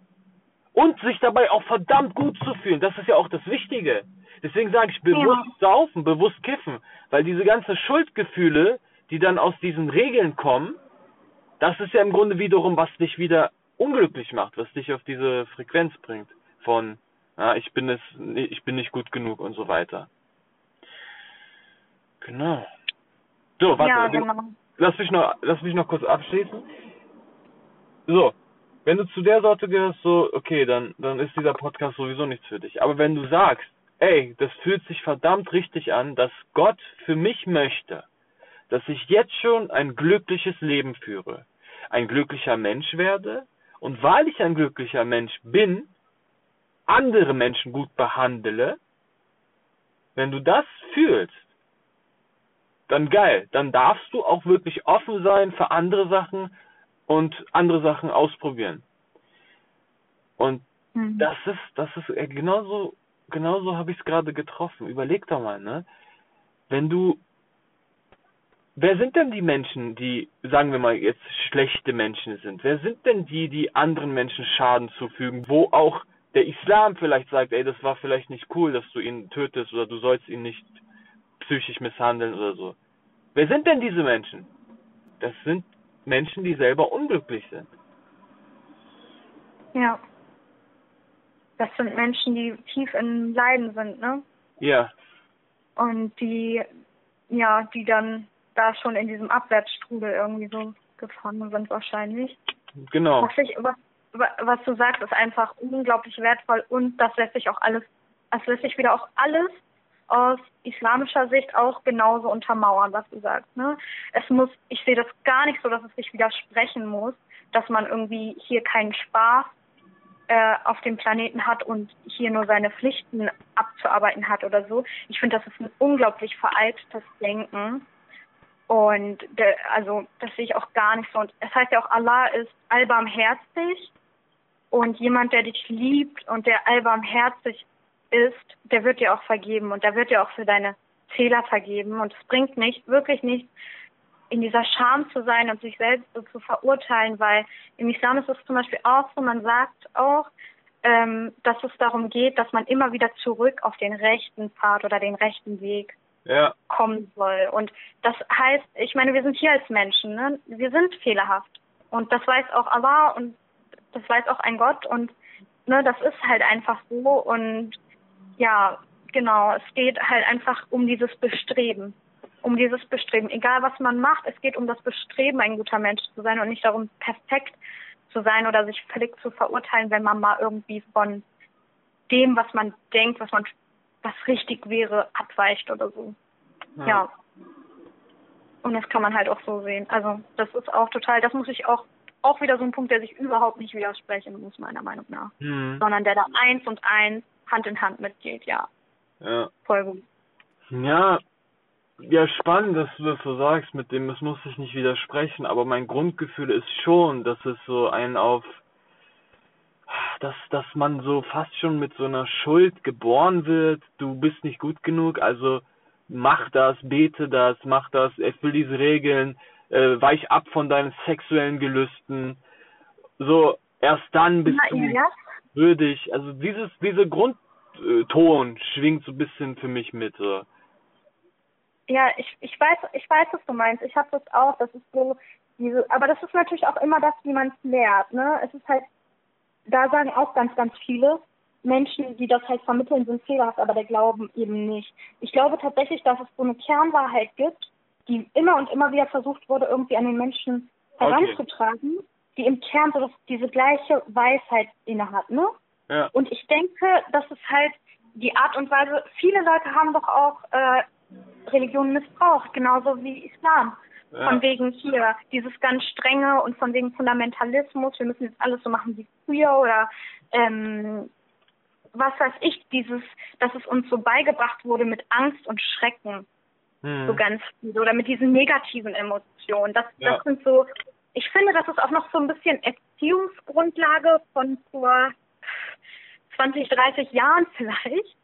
und sich dabei auch verdammt gut zu fühlen, das ist ja auch das Wichtige. Deswegen sage ich bewusst saufen, bewusst kiffen, weil diese ganzen Schuldgefühle, die dann aus diesen Regeln kommen, das ist ja im Grunde wiederum, was dich wieder unglücklich macht, was dich auf diese Frequenz bringt von ja, ich bin es, ich bin nicht gut genug und so weiter. Genau. So, warte, ja, genau. lass mich noch, lass mich noch kurz abschließen. So, wenn du zu der Sorte gehörst, so, okay, dann, dann ist dieser Podcast sowieso nichts für dich. Aber wenn du sagst, ey, das fühlt sich verdammt richtig an, dass Gott für mich möchte, dass ich jetzt schon ein glückliches Leben führe, ein glücklicher Mensch werde und weil ich ein glücklicher Mensch bin, andere Menschen gut behandle, wenn du das fühlst, dann geil. Dann darfst du auch wirklich offen sein für andere Sachen und andere Sachen ausprobieren. Und Mhm. das ist, das ist äh, genauso, genauso habe ich es gerade getroffen. Überleg doch mal, ne? Wenn du, wer sind denn die Menschen, die, sagen wir mal jetzt schlechte Menschen sind? Wer sind denn die, die anderen Menschen Schaden zufügen, wo auch der Islam vielleicht sagt, ey, das war vielleicht nicht cool, dass du ihn tötest oder du sollst ihn nicht psychisch misshandeln oder so. Wer sind denn diese Menschen? Das sind Menschen, die selber unglücklich sind. Ja. Das sind Menschen, die tief in Leiden sind, ne? Ja. Und die, ja, die dann da schon in diesem Abwärtsstrudel irgendwie so gefangen sind wahrscheinlich. Genau. Was, ich, was, was du sagst, ist einfach unglaublich wertvoll und das lässt sich auch alles, das lässt sich wieder auch alles aus islamischer Sicht auch genauso untermauern, was du sagst. Ne? Es muss, ich sehe das gar nicht so, dass es sich widersprechen muss, dass man irgendwie hier keinen Spaß äh, auf dem Planeten hat und hier nur seine Pflichten abzuarbeiten hat oder so. Ich finde, das ist ein unglaublich veraltetes Denken. Und der, also das sehe ich auch gar nicht so. Und es heißt ja auch, Allah ist allbarmherzig und jemand, der dich liebt und der allbarmherzig ist, der wird dir auch vergeben und der wird dir auch für deine Fehler vergeben. Und es bringt nicht, wirklich nicht, in dieser Scham zu sein und sich selbst so zu verurteilen, weil im Islam ist es zum Beispiel auch so, man sagt auch, ähm, dass es darum geht, dass man immer wieder zurück auf den rechten Pfad oder den rechten Weg Ja. kommen soll. Und das heißt, ich meine, wir sind hier als Menschen, ne? wir sind fehlerhaft. Und das weiß auch Allah und das weiß auch ein Gott und ne, das ist halt einfach so. Und ja, genau, es geht halt einfach um dieses Bestreben. Um dieses Bestreben. Egal was man macht, es geht um das Bestreben, ein guter Mensch zu sein und nicht darum, perfekt zu sein oder sich völlig zu verurteilen, wenn man mal irgendwie von dem, was man denkt, was man was richtig wäre, abweicht oder so. Ja. Und das kann man halt auch so sehen. Also das ist auch total, das muss ich auch, auch wieder so ein Punkt, der sich überhaupt nicht widersprechen muss, meiner Meinung nach. Hm. Sondern der da eins und eins Hand in Hand mitgeht, ja. Ja. Voll gut. Ja, ja, spannend, dass du das so sagst mit dem, es muss sich nicht widersprechen, aber mein Grundgefühl ist schon, dass es so ein auf, dass, dass man so fast schon mit so einer Schuld geboren wird, du bist nicht gut genug, also mach das, bete das, mach das, erfüll diese Regeln, äh, weich ab von deinen sexuellen Gelüsten, so, erst dann bist Na, du Elias? würdig, also dieses, dieser Grundton schwingt so ein bisschen für mich mit, so. Ja, ich, ich weiß, ich weiß, was du meinst. Ich habe das auch. Das ist so diese, aber das ist natürlich auch immer das, wie man es lehrt. Ne? Es ist halt, da sagen auch ganz, ganz viele Menschen, die das halt vermitteln, sind fehlerhaft, aber der Glauben eben nicht. Ich glaube tatsächlich, dass es so eine Kernwahrheit gibt, die immer und immer wieder versucht wurde, irgendwie an den Menschen Okay. heranzutragen, die im Kern so diese gleiche Weisheit innehat. Ne? Ja, Und ich denke, das ist halt die Art und Weise, viele Leute haben doch auch äh, Religion missbraucht, genauso wie Islam. ja. Von wegen hier, dieses ganz strenge und von wegen Fundamentalismus, wir müssen jetzt alles so machen wie früher oder ähm, was weiß ich, dieses, dass es uns so beigebracht wurde mit Angst und Schrecken, Hm. so ganz viel, oder mit diesen negativen Emotionen. Das, Ja. das sind so, ich finde, das ist auch noch so ein bisschen Erziehungsgrundlage von vor 20, 30 Jahren vielleicht.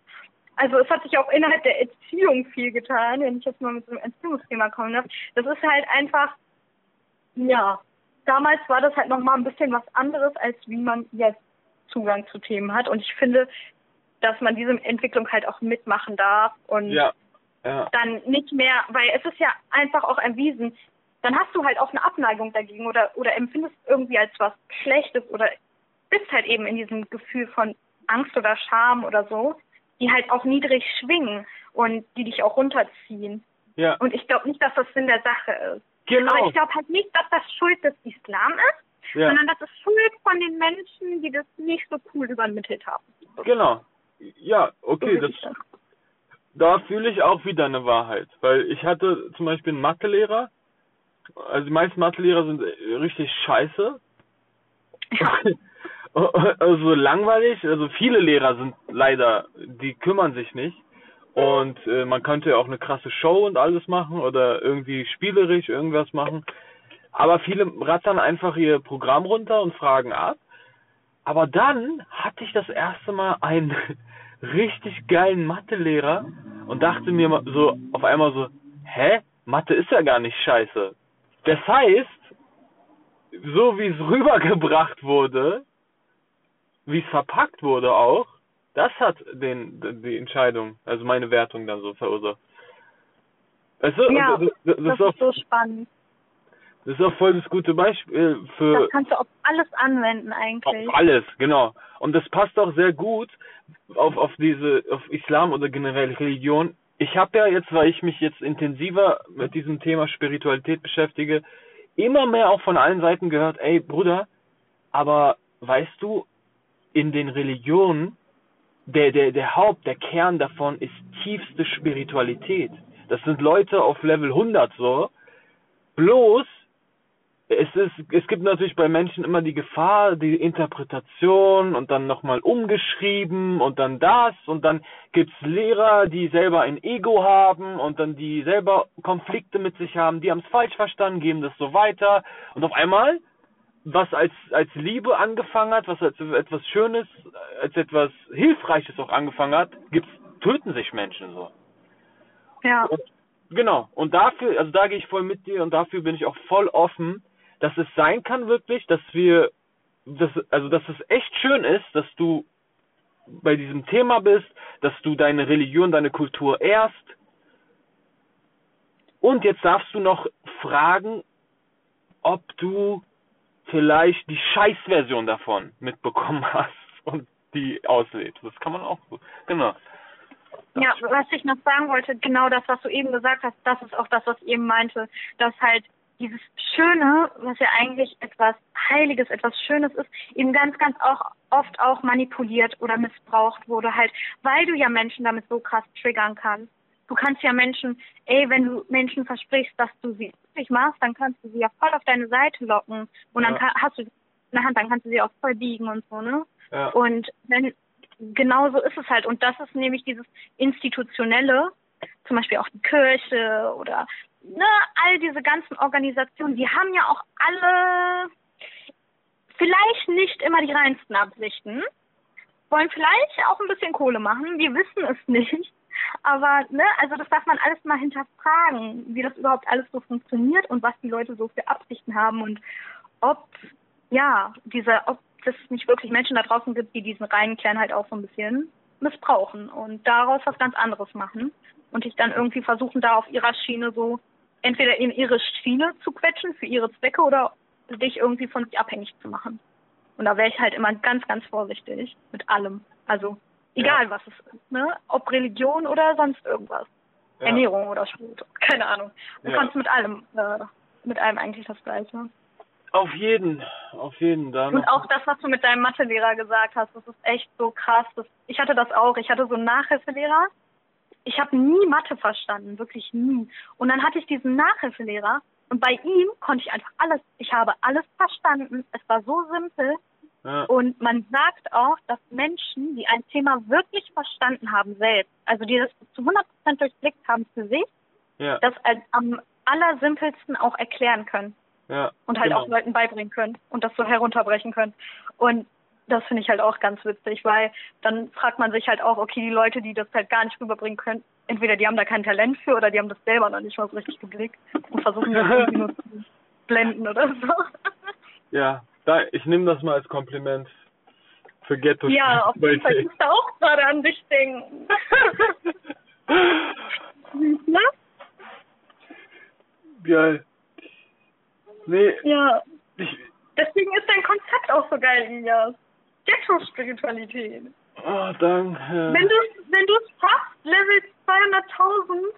Also es hat sich auch innerhalb der Erziehung viel getan, wenn ich jetzt mal mit so einem Erziehungsthema kommen darf. Das ist halt einfach, ja, damals war das halt nochmal ein bisschen was anderes, als wie man jetzt Zugang zu Themen hat. Und ich finde, dass man diese Entwicklung halt auch mitmachen darf und Ja, ja, dann nicht mehr, weil es ist ja einfach auch erwiesen, dann hast du halt auch eine Abneigung dagegen oder, oder empfindest irgendwie als was Schlechtes oder bist halt eben in diesem Gefühl von Angst oder Scham oder so, die halt auch niedrig schwingen und die dich auch runterziehen. ja, Und ich glaube nicht, dass das Sinn der Sache ist. genau. Aber ich glaube halt nicht, dass das Schuld des Islam ist, Ja, sondern das ist Schuld von den Menschen, die das nicht so cool übermittelt haben. genau. Ja, So okay, sehe das, das. Da fühle ich auch wieder eine Wahrheit, weil ich hatte zum Beispiel einen Mathelehrer, also die meisten Mathelehrer sind äh, richtig scheiße, Ja. also langweilig, also viele Lehrer sind leider, die kümmern sich nicht. Und äh, man könnte ja auch eine krasse Show und alles machen oder irgendwie spielerisch irgendwas machen, aber viele rattern einfach ihr Programm runter und fragen ab. Aber dann hatte ich das erste Mal einen richtig geilen Mathelehrer und dachte mir mal so auf einmal so, hä? Mathe ist ja gar nicht scheiße. Das heißt, so wie es rübergebracht wurde, wie es verpackt wurde auch, das hat den die Entscheidung, also meine Wertung dann so verursacht. Weißt du, Ja, das, das, das ist so spannend. Das ist auch voll das gute Beispiel für. Das kannst du auf alles anwenden eigentlich. Auf alles, genau. Und das passt auch sehr gut auf, auf diese, auf Islam oder generell Religion. Ich habe ja jetzt, weil ich mich jetzt intensiver mit diesem Thema Spiritualität beschäftige, immer mehr auch von allen Seiten gehört, ey Bruder, aber weißt du, in den Religionen, der, der, der Haupt, der Kern davon ist tiefste Spiritualität. Das sind Leute auf Level 100 so. Bloß, es ist, es gibt natürlich bei Menschen immer die Gefahr, die Interpretation und dann nochmal umgeschrieben und dann das und dann gibt's Lehrer, die selber ein Ego haben und dann die selber Konflikte mit sich haben, die haben es falsch verstanden, geben das so weiter und auf einmal was als, als Liebe angefangen hat, was als etwas Schönes, als etwas Hilfreiches auch angefangen hat, gibt's, töten sich Menschen so. Ja. Und, genau. Und dafür, also da gehe ich voll mit dir und dafür bin ich auch voll offen, dass es sein kann wirklich, dass wir, dass, also dass es echt schön ist, dass du bei diesem Thema bist, dass du deine Religion, deine Kultur ehrst. Und jetzt darfst du noch fragen, ob du vielleicht die Scheißversion davon mitbekommen hast und die auslebst. Das kann man auch. Genau. Das Ja, was ich noch sagen wollte, genau das, was du eben gesagt hast, das ist auch das, was ich eben meinte, dass halt dieses Schöne, was ja eigentlich etwas Heiliges, etwas Schönes ist, eben ganz, ganz auch oft auch manipuliert oder missbraucht wurde, halt, weil du ja Menschen damit so krass triggern kannst. Du kannst ja Menschen, ey, wenn du Menschen versprichst, dass du sie glücklich machst, dann kannst du sie ja voll auf deine Seite locken und dann Ja. ka- hast du sie in der Hand, dann kannst du sie auch voll biegen und so, ne? Ja. Und wenn genau so ist es halt. Und das ist nämlich dieses Institutionelle, zum Beispiel auch die Kirche oder ne, all diese ganzen Organisationen, die haben ja auch alle vielleicht nicht immer die reinsten Absichten, wollen vielleicht auch ein bisschen Kohle machen, wir wissen es nicht. Aber, ne, also das darf man alles mal hinterfragen, wie das überhaupt alles so funktioniert und was die Leute so für Absichten haben und ob, ja, diese, ob es nicht wirklich Menschen da draußen gibt, die diesen reinen Kern halt auch so ein bisschen missbrauchen und daraus was ganz anderes machen und dich dann irgendwie versuchen, da auf ihrer Schiene so entweder in ihre Schiene zu quetschen für ihre Zwecke oder dich irgendwie von sich abhängig zu machen. Und da wäre ich halt immer ganz, ganz vorsichtig mit allem. Also egal was es ist, ne? Ob Religion oder sonst irgendwas. Ja. Ernährung oder Sport, keine Ahnung. Du Ja. kannst mit allem, äh, mit allem eigentlich das Gleiche. Auf jeden, auf jeden. Da Und auch das, was du mit deinem Mathelehrer gesagt hast, das ist echt so krass. Das, ich hatte das auch. Ich hatte so einen Nachhilfelehrer. Ich habe nie Mathe verstanden, wirklich nie. Und dann hatte ich diesen Nachhilfelehrer und bei ihm konnte ich einfach alles, ich habe alles verstanden. Es war so simpel. ja. Und man sagt auch, dass Menschen, die ein Thema wirklich verstanden haben selbst, also die das zu 100% durchblickt haben für sich, ja, das am allersimpelsten auch erklären können ja. und halt genau. auch Leuten beibringen können und das so herunterbrechen können. Und das finde ich halt auch ganz witzig, weil dann fragt man sich halt auch, okay, die Leute, die das halt gar nicht rüberbringen können, entweder die haben da kein Talent für oder die haben das selber noch nicht mal so richtig geblickt und versuchen das irgendwie nur zu blenden oder so. Ja, da, ich nehme das mal als Kompliment für Ghetto. ja, auf jeden Fall. Ich musste auch gerade an dich denken. ne? Geil. Nee, Ja, ich, deswegen ist dein Konzept auch so geil, Ilias. Ghetto-Spiritualität. oh, danke. Wenn du wenn du es schaffst, Level 200.000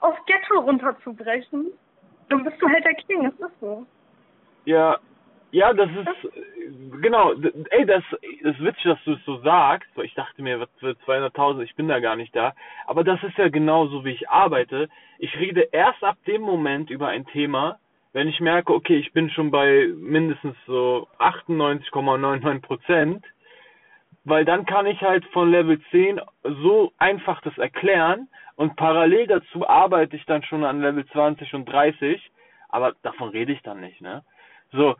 auf Ghetto runterzubrechen, dann bist du halt der King, das ist so. Ja, ja, das ist, genau, ey, das, das ist witzig, dass du es so sagst, weil ich dachte mir, was für 200.000, ich bin da gar nicht da, aber das ist ja genau so, wie ich arbeite. Ich rede erst ab dem Moment über ein Thema, wenn ich merke, okay, ich bin schon bei mindestens so 98,99 Prozent, weil dann kann ich halt von Level 10 so einfach das erklären und parallel dazu arbeite ich dann schon an Level 20 und 30, aber davon rede ich dann nicht, ne? So,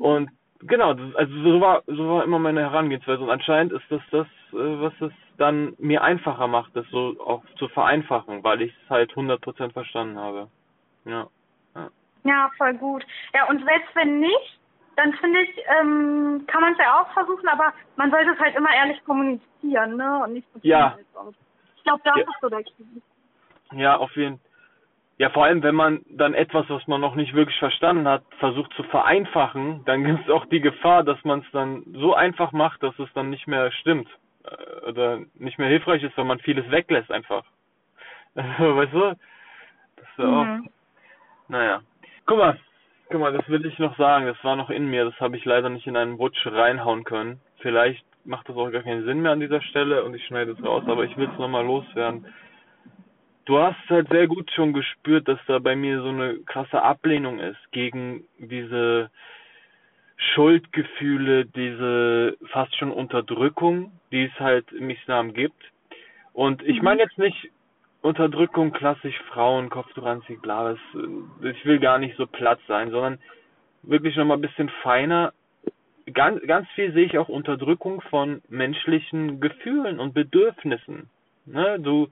und genau, also so war, so war immer meine Herangehensweise und anscheinend ist das das, äh, was es dann mir einfacher macht, das so auch zu vereinfachen, weil ich es halt 100% verstanden habe. Ja. Ja, voll gut. Ja, und selbst wenn nicht, dann finde ich, ähm, kann man es ja auch versuchen, aber man sollte es halt immer ehrlich kommunizieren, ne? Und nicht so Ja. viel aus. Ich glaube, das Ja. ist so der Key. Ja, auf jeden ja, vor allem, wenn man dann etwas, was man noch nicht wirklich verstanden hat, versucht zu vereinfachen, dann gibt es auch die Gefahr, dass man es dann so einfach macht, dass es dann nicht mehr stimmt. Äh, oder nicht mehr hilfreich ist, wenn man vieles weglässt einfach. Also, weißt du? Das ist ja mhm. auch. Naja. Guck mal, guck mal, das will ich noch sagen. Das war noch in mir. Das habe ich leider nicht in einen Rutsch reinhauen können. Vielleicht macht das auch gar keinen Sinn mehr an dieser Stelle und ich schneide es raus, aber ich will es nochmal loswerden du hast halt sehr gut schon gespürt, dass da bei mir so eine krasse Ablehnung ist gegen diese Schuldgefühle, diese fast schon Unterdrückung, die es halt im Islam gibt. Und ich mhm. meine jetzt nicht Unterdrückung klassisch Frauen, Kopftuch anziehen, bla, ich will gar nicht so platt sein, sondern wirklich nochmal ein bisschen feiner. Ganz, ganz viel sehe ich auch Unterdrückung von menschlichen Gefühlen und Bedürfnissen. Ne, du,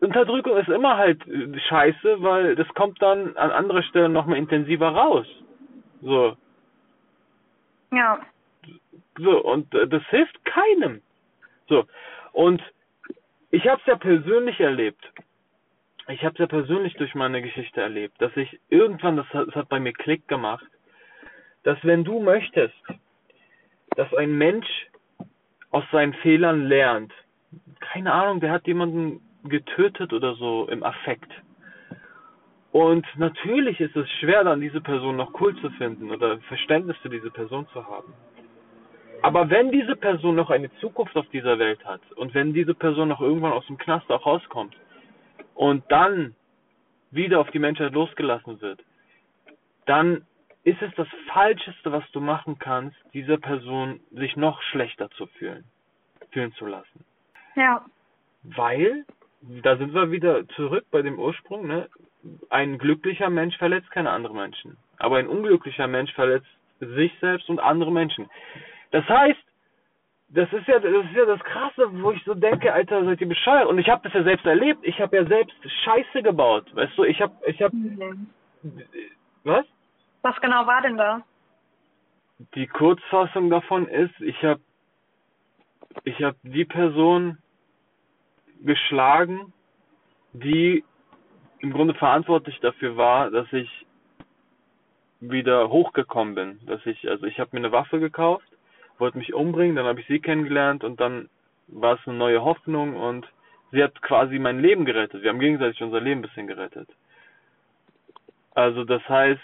Unterdrückung ist immer halt äh, scheiße, weil das kommt dann an anderer Stelle nochmal intensiver raus. So. Ja. So, und äh, das hilft keinem. So. Und ich habe es ja persönlich erlebt. Ich habe es ja persönlich durch meine Geschichte erlebt, dass ich irgendwann, das hat, das hat bei mir Klick gemacht, dass wenn du möchtest, dass ein Mensch aus seinen Fehlern lernt, keine Ahnung, der hat jemanden getötet oder so im Affekt. Und natürlich ist es schwer, dann diese Person noch cool zu finden oder Verständnis für diese Person zu haben. Aber wenn diese Person noch eine Zukunft auf dieser Welt hat und wenn diese Person noch irgendwann aus dem Knast auch rauskommt und dann wieder auf die Menschheit losgelassen wird, dann ist es das Falscheste, was du machen kannst, dieser Person sich noch schlechter zu fühlen, fühlen zu lassen. Ja. Weil da sind wir wieder zurück bei dem Ursprung, ne? Ein glücklicher Mensch verletzt keine anderen Menschen. Aber ein unglücklicher Mensch verletzt sich selbst und andere Menschen. Das heißt, das ist ja, das ist ja das Krasse, wo ich so denke, Alter, seid ihr bescheuert? Und ich habe das ja selbst erlebt. Ich habe ja selbst Scheiße gebaut, weißt du? Ich habe, ich habe, mhm. was? Was genau war denn da? Die Kurzfassung davon ist, ich habe, ich habe die Person geschlagen, die im Grunde verantwortlich dafür war, dass ich wieder hochgekommen bin. Dass ich, also ich habe mir eine Waffe gekauft, wollte mich umbringen, dann habe ich sie kennengelernt und dann war es eine neue Hoffnung und sie hat quasi mein Leben gerettet. Wir haben gegenseitig unser Leben ein bisschen gerettet. Also das heißt,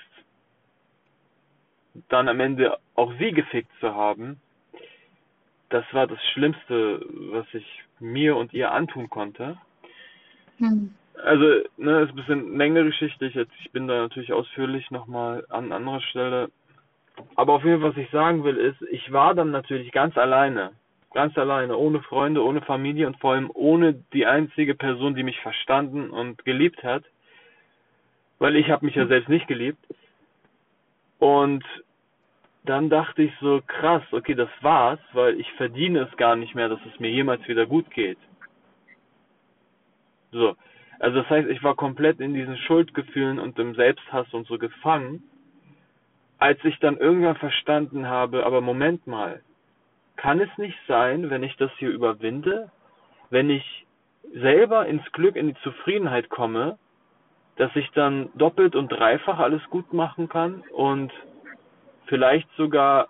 dann am Ende auch sie gefickt zu haben, das war das Schlimmste, was ich mir und ihr antun konnte. Hm. Also, ne, ist ein bisschen längere Geschichte. Ich, jetzt, ich bin da natürlich ausführlich nochmal an anderer Stelle. Aber auf jeden Fall, was ich sagen will, ist, ich war dann natürlich ganz alleine. Ganz alleine, ohne Freunde, ohne Familie und vor allem ohne die einzige Person, die mich verstanden und geliebt hat. Weil ich habe mich ja selbst nicht geliebt. Und dann dachte ich so, krass, okay, das war's, weil ich verdiene es gar nicht mehr, dass es mir jemals wieder gut geht. So. Also das heißt, ich war komplett in diesen Schuldgefühlen und im Selbsthass und so gefangen, als ich dann irgendwann verstanden habe, aber Moment mal, kann es nicht sein, wenn ich das hier überwinde, wenn ich selber ins Glück, in die Zufriedenheit komme, dass ich dann doppelt und dreifach alles gut machen kann und vielleicht sogar,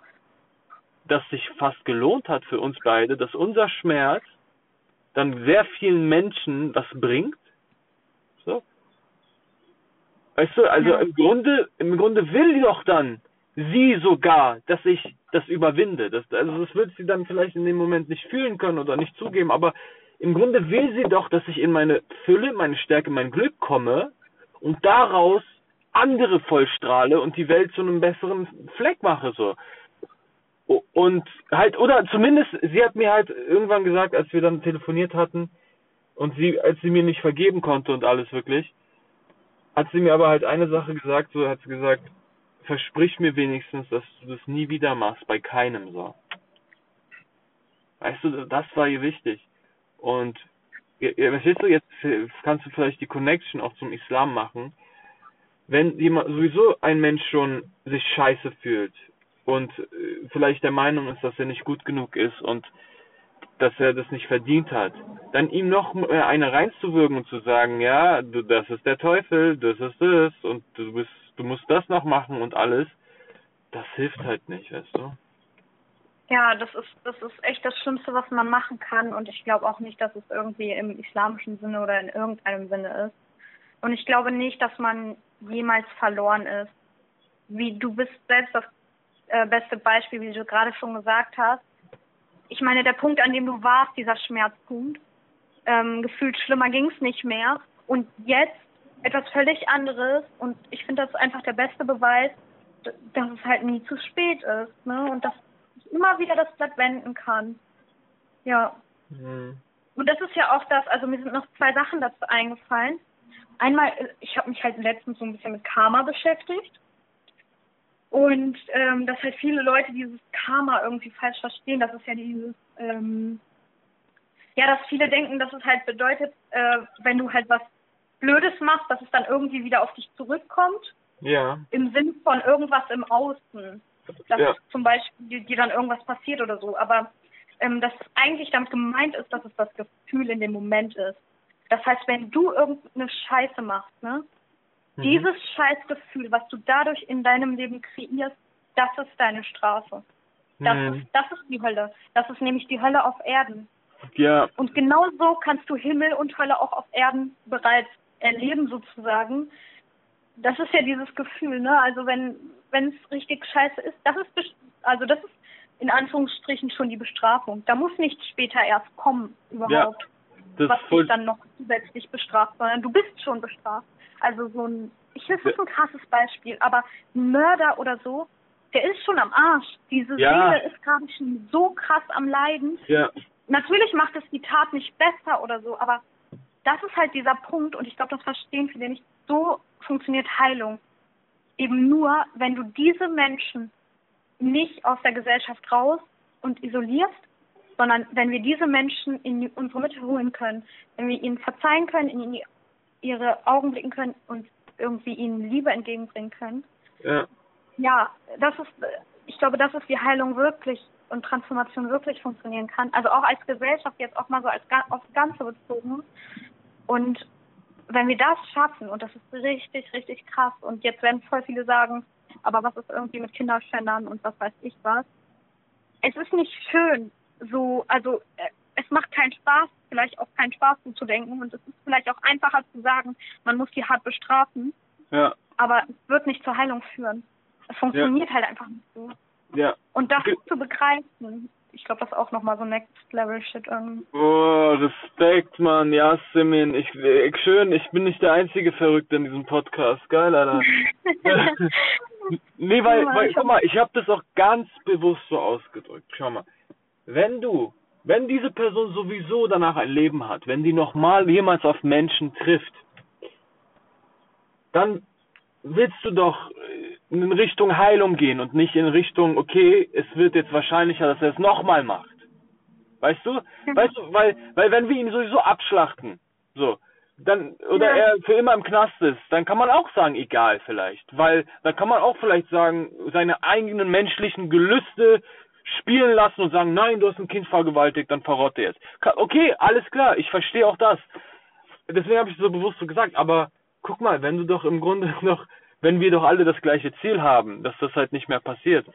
dass sich fast gelohnt hat für uns beide, dass unser Schmerz dann sehr vielen Menschen was bringt. Weißt du, also ja. im Grunde, im Grunde will doch dann sie sogar, dass ich das überwinde. Das, also das wird sie dann vielleicht in dem Moment nicht fühlen können oder nicht zugeben, aber im Grunde will sie doch, dass ich in meine Fülle, meine Stärke, mein Glück komme und daraus andere vollstrahle und die Welt zu einem besseren Fleck mache so. Und halt, oder zumindest, sie hat mir halt irgendwann gesagt, als wir dann telefoniert hatten und sie, als sie mir nicht vergeben konnte und alles wirklich, hat sie mir aber halt eine Sache gesagt, so hat sie gesagt, versprich mir wenigstens, dass du das nie wieder machst, bei keinem so. Weißt du, das war ihr wichtig. Und, verstehst du, jetzt kannst du vielleicht die Connection auch zum Islam machen wenn jemand sowieso ein Mensch schon sich scheiße fühlt und äh, vielleicht der Meinung ist, dass er nicht gut genug ist und dass er das nicht verdient hat, dann ihm noch äh, eine reinzuwirken und zu sagen, ja, du, das ist der Teufel, das ist das und du bist, du musst das noch machen und alles, das hilft halt nicht, weißt du? Ja, das ist, das ist echt das Schlimmste, was man machen kann. Und ich glaube auch nicht, dass es irgendwie im islamischen Sinne oder in irgendeinem Sinne ist. Und ich glaube nicht, dass man jemals verloren ist. Wie du bist selbst das äh, beste Beispiel, wie du gerade schon gesagt hast. Ich meine, der Punkt, an dem du warst, dieser Schmerzpunkt, ähm, gefühlt schlimmer ging es nicht mehr. Und jetzt etwas völlig anderes. Und ich finde, das einfach der beste Beweis, dass es halt nie zu spät ist. Ne? Und dass ich immer wieder das Blatt wenden kann. Ja. Mhm. Und das ist ja auch das, also mir sind noch zwei Sachen dazu eingefallen. Einmal, ich habe mich halt letztens so ein bisschen mit Karma beschäftigt. Und ähm, dass halt viele Leute dieses Karma irgendwie falsch verstehen. Das ist ja dieses, ähm, ja, dass viele denken, dass es halt bedeutet, äh, wenn du halt was Blödes machst, dass es dann irgendwie wieder auf dich zurückkommt. Ja. Im Sinn von irgendwas im Außen. Dass ja. zum Beispiel dir dann irgendwas passiert oder so. Aber ähm, dass eigentlich damit gemeint ist, dass es das Gefühl in dem Moment ist. Das heißt, wenn du irgendeine Scheiße machst, ne? Mhm. Dieses Scheißgefühl, was du dadurch in deinem Leben kreierst, das ist deine Strafe. Das, mhm. ist, das ist die Hölle. Das ist nämlich die Hölle auf Erden. Ja. Und genau so kannst du Himmel und Hölle auch auf Erden bereits erleben, sozusagen. Das ist ja dieses Gefühl, ne? Also wenn wenn es richtig scheiße ist, das ist also das ist in Anführungsstrichen schon die Bestrafung. Da muss nicht später erst kommen überhaupt, ja, was dich dann noch zusätzlich bestraft, sondern du bist schon bestraft. Also so ein, ich weiß, das ist ein krasses Beispiel, aber ein Mörder oder so, der ist schon am Arsch. Diese ja. Seele ist gerade schon so krass am Leiden. Ja. Natürlich macht es die Tat nicht besser oder so, aber das ist halt dieser Punkt und ich glaube, das verstehen viele nicht. So funktioniert Heilung. Eben nur, wenn du diese Menschen nicht aus der Gesellschaft raus und isolierst, sondern wenn wir diese Menschen in unsere Mitte holen können, wenn wir ihnen verzeihen können, in ihre Augen blicken können und irgendwie ihnen Liebe entgegenbringen können. Ja. Ja, das ist, ich glaube, das ist die Heilung wirklich und Transformation wirklich funktionieren kann. Also auch als Gesellschaft jetzt auch mal so als aufs Ganze bezogen. Und wenn wir das schaffen, und das ist richtig, richtig krass, und jetzt werden voll viele sagen, aber was ist irgendwie mit Kinderschändern und was weiß ich was. Es ist nicht schön, so, also äh, es macht keinen Spaß, vielleicht auch keinen Spaß so zu denken und es ist vielleicht auch einfacher zu sagen, man muss die hart bestrafen. Ja. Aber es wird nicht zur Heilung führen. Es funktioniert ja. halt einfach nicht so. Ja. Und das Ge zu begreifen, ich glaube, das ist auch nochmal so Next Level Shit irgendwie. Oh, Respekt, Mann. Ja, Simin. Ich, ich, schön, ich bin nicht der einzige Verrückte in diesem Podcast. Geil, Alter. nee, weil, weil, guck mal, ich habe das auch ganz bewusst so ausgedrückt. Schau mal. Wenn du, wenn diese Person sowieso danach ein Leben hat, wenn die nochmal jemals auf Menschen trifft, dann willst du doch in Richtung Heilung gehen und nicht in Richtung, okay, es wird jetzt wahrscheinlicher, dass er es nochmal macht. Weißt du? Mhm. Weißt du, weil, weil wenn wir ihn sowieso abschlachten, so, dann, oder ja. er für immer im Knast ist, dann kann man auch sagen, egal vielleicht. Weil, dann kann man auch vielleicht sagen, seine eigenen menschlichen Gelüste spielen lassen und sagen, nein, du hast ein Kind vergewaltigt, dann verrotte jetzt. Okay, alles klar, ich verstehe auch das. Deswegen habe ich so bewusst so gesagt, aber guck mal, wenn du doch im Grunde noch wenn wir doch alle das gleiche Ziel haben, dass das halt nicht mehr passiert,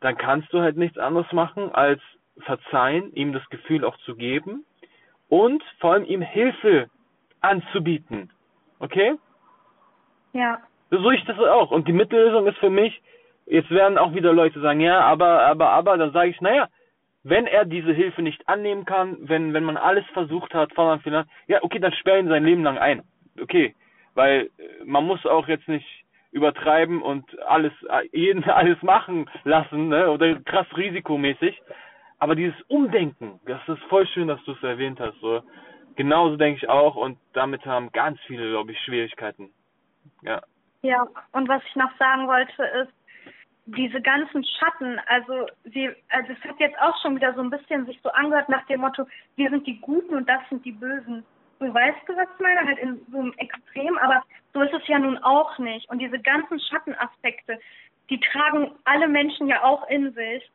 dann kannst du halt nichts anderes machen, als verzeihen, ihm das Gefühl auch zu geben und vor allem ihm Hilfe anzubieten. Okay? Ja. So ich das auch. Und die Mittellösung ist für mich, jetzt werden auch wieder Leute sagen, ja, aber, aber, aber, dann sage ich, naja, wenn er diese Hilfe nicht annehmen kann, wenn, wenn man alles versucht hat, von Anfang ja, okay, dann sperren ihn sein Leben lang ein. Okay. Weil äh, man muss auch jetzt nicht übertreiben und alles, jeden alles machen lassen, ne? Oder krass risikomäßig. Aber dieses Umdenken, das ist voll schön, dass du es erwähnt hast. So. Genauso denke ich auch und damit haben ganz viele, glaube ich, Schwierigkeiten. Ja. Ja, und was ich noch sagen wollte ist, diese ganzen Schatten, also sie, also es hat jetzt auch schon wieder so ein bisschen sich so angehört nach dem Motto, wir sind die Guten und das sind die Bösen. Du weißt du, was ich meine? Halt in so einem Extrem, aber so ist es ja nun auch nicht. Und diese ganzen Schattenaspekte, die tragen alle Menschen ja auch in sich.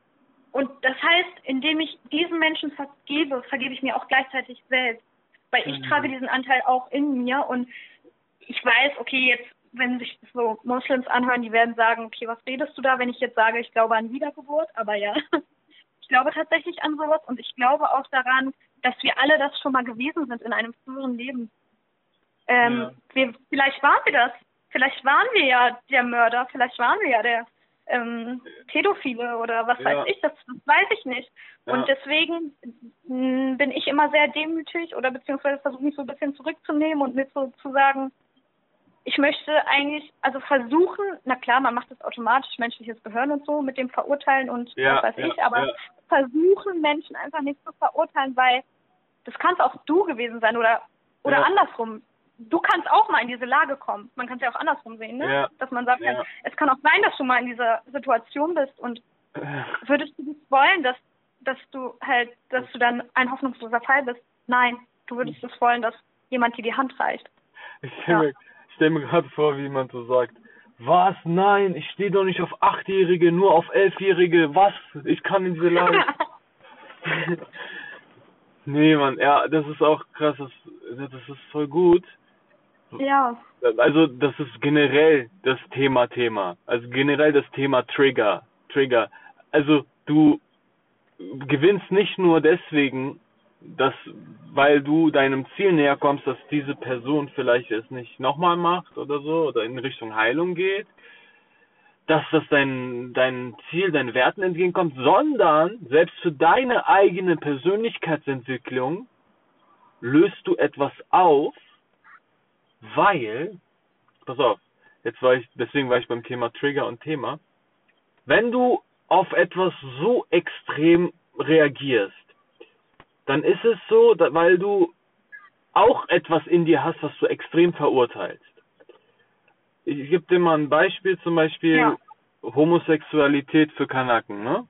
Und das heißt, indem ich diesen Menschen vergebe, vergebe ich mir auch gleichzeitig selbst. weil ich trage diesen Anteil auch in mir und ich weiß, okay, jetzt, wenn sich so Moslems anhören, die werden sagen, okay, was redest du da, wenn ich jetzt sage, ich glaube an Wiedergeburt, aber ja, ich glaube tatsächlich an sowas und ich glaube auch daran, dass wir alle das schon mal gewesen sind in einem früheren Leben. Ähm, Ja. wir, vielleicht waren wir das. Vielleicht waren wir ja der Mörder, vielleicht waren wir ja der ähm, Pädophile oder was Ja. weiß ich, das, das weiß ich nicht. Ja. Und deswegen mh, bin ich immer sehr demütig oder beziehungsweise versuche mich so ein bisschen zurückzunehmen und mir so zu sagen, ich möchte eigentlich, also versuchen, na klar, man macht das automatisch, menschliches Gehirn und so, mit dem Verurteilen und Ja, was weiß ja, ich, aber ja. versuchen Menschen einfach nicht zu verurteilen, weil das kannst auch du gewesen sein oder oder Ja. andersrum. Du kannst auch mal in diese Lage kommen. Man kann es ja auch andersrum sehen, ne? Ja. Dass man sagt, Ja. ja, es kann auch sein, dass du mal in dieser Situation bist und würdest du das wollen, dass dass du halt, dass du dann ein hoffnungsloser Fall bist? Nein, du würdest es wollen, dass jemand dir die Hand reicht. Ich stelle mir, ich stell mir gerade vor, wie jemand so sagt, was? Nein, ich stehe doch nicht auf Achtjährige, nur auf Elfjährige. Was? Ich kann in diese Lage. nee, Mann, ja, das ist auch krass. Das, das ist voll gut. ja, Also, das ist generell das Thema Thema. Also generell das Thema Trigger. Trigger. Also, du gewinnst nicht nur deswegen, dass, weil du deinem Ziel näher kommst, dass diese Person vielleicht es nicht nochmal macht oder so, oder in Richtung Heilung geht, dass das dein, dein Ziel, deinen Werten entgegenkommt, sondern selbst für deine eigene Persönlichkeitsentwicklung löst du etwas auf, weil, pass auf, jetzt war ich, deswegen war ich beim Thema Trigger und Thema, wenn du auf etwas so extrem reagierst, dann ist es so, weil du auch etwas in dir hast, was du extrem verurteilst. Ich gebe dir mal ein Beispiel, zum Beispiel Ja. Homosexualität für Kanaken, ne?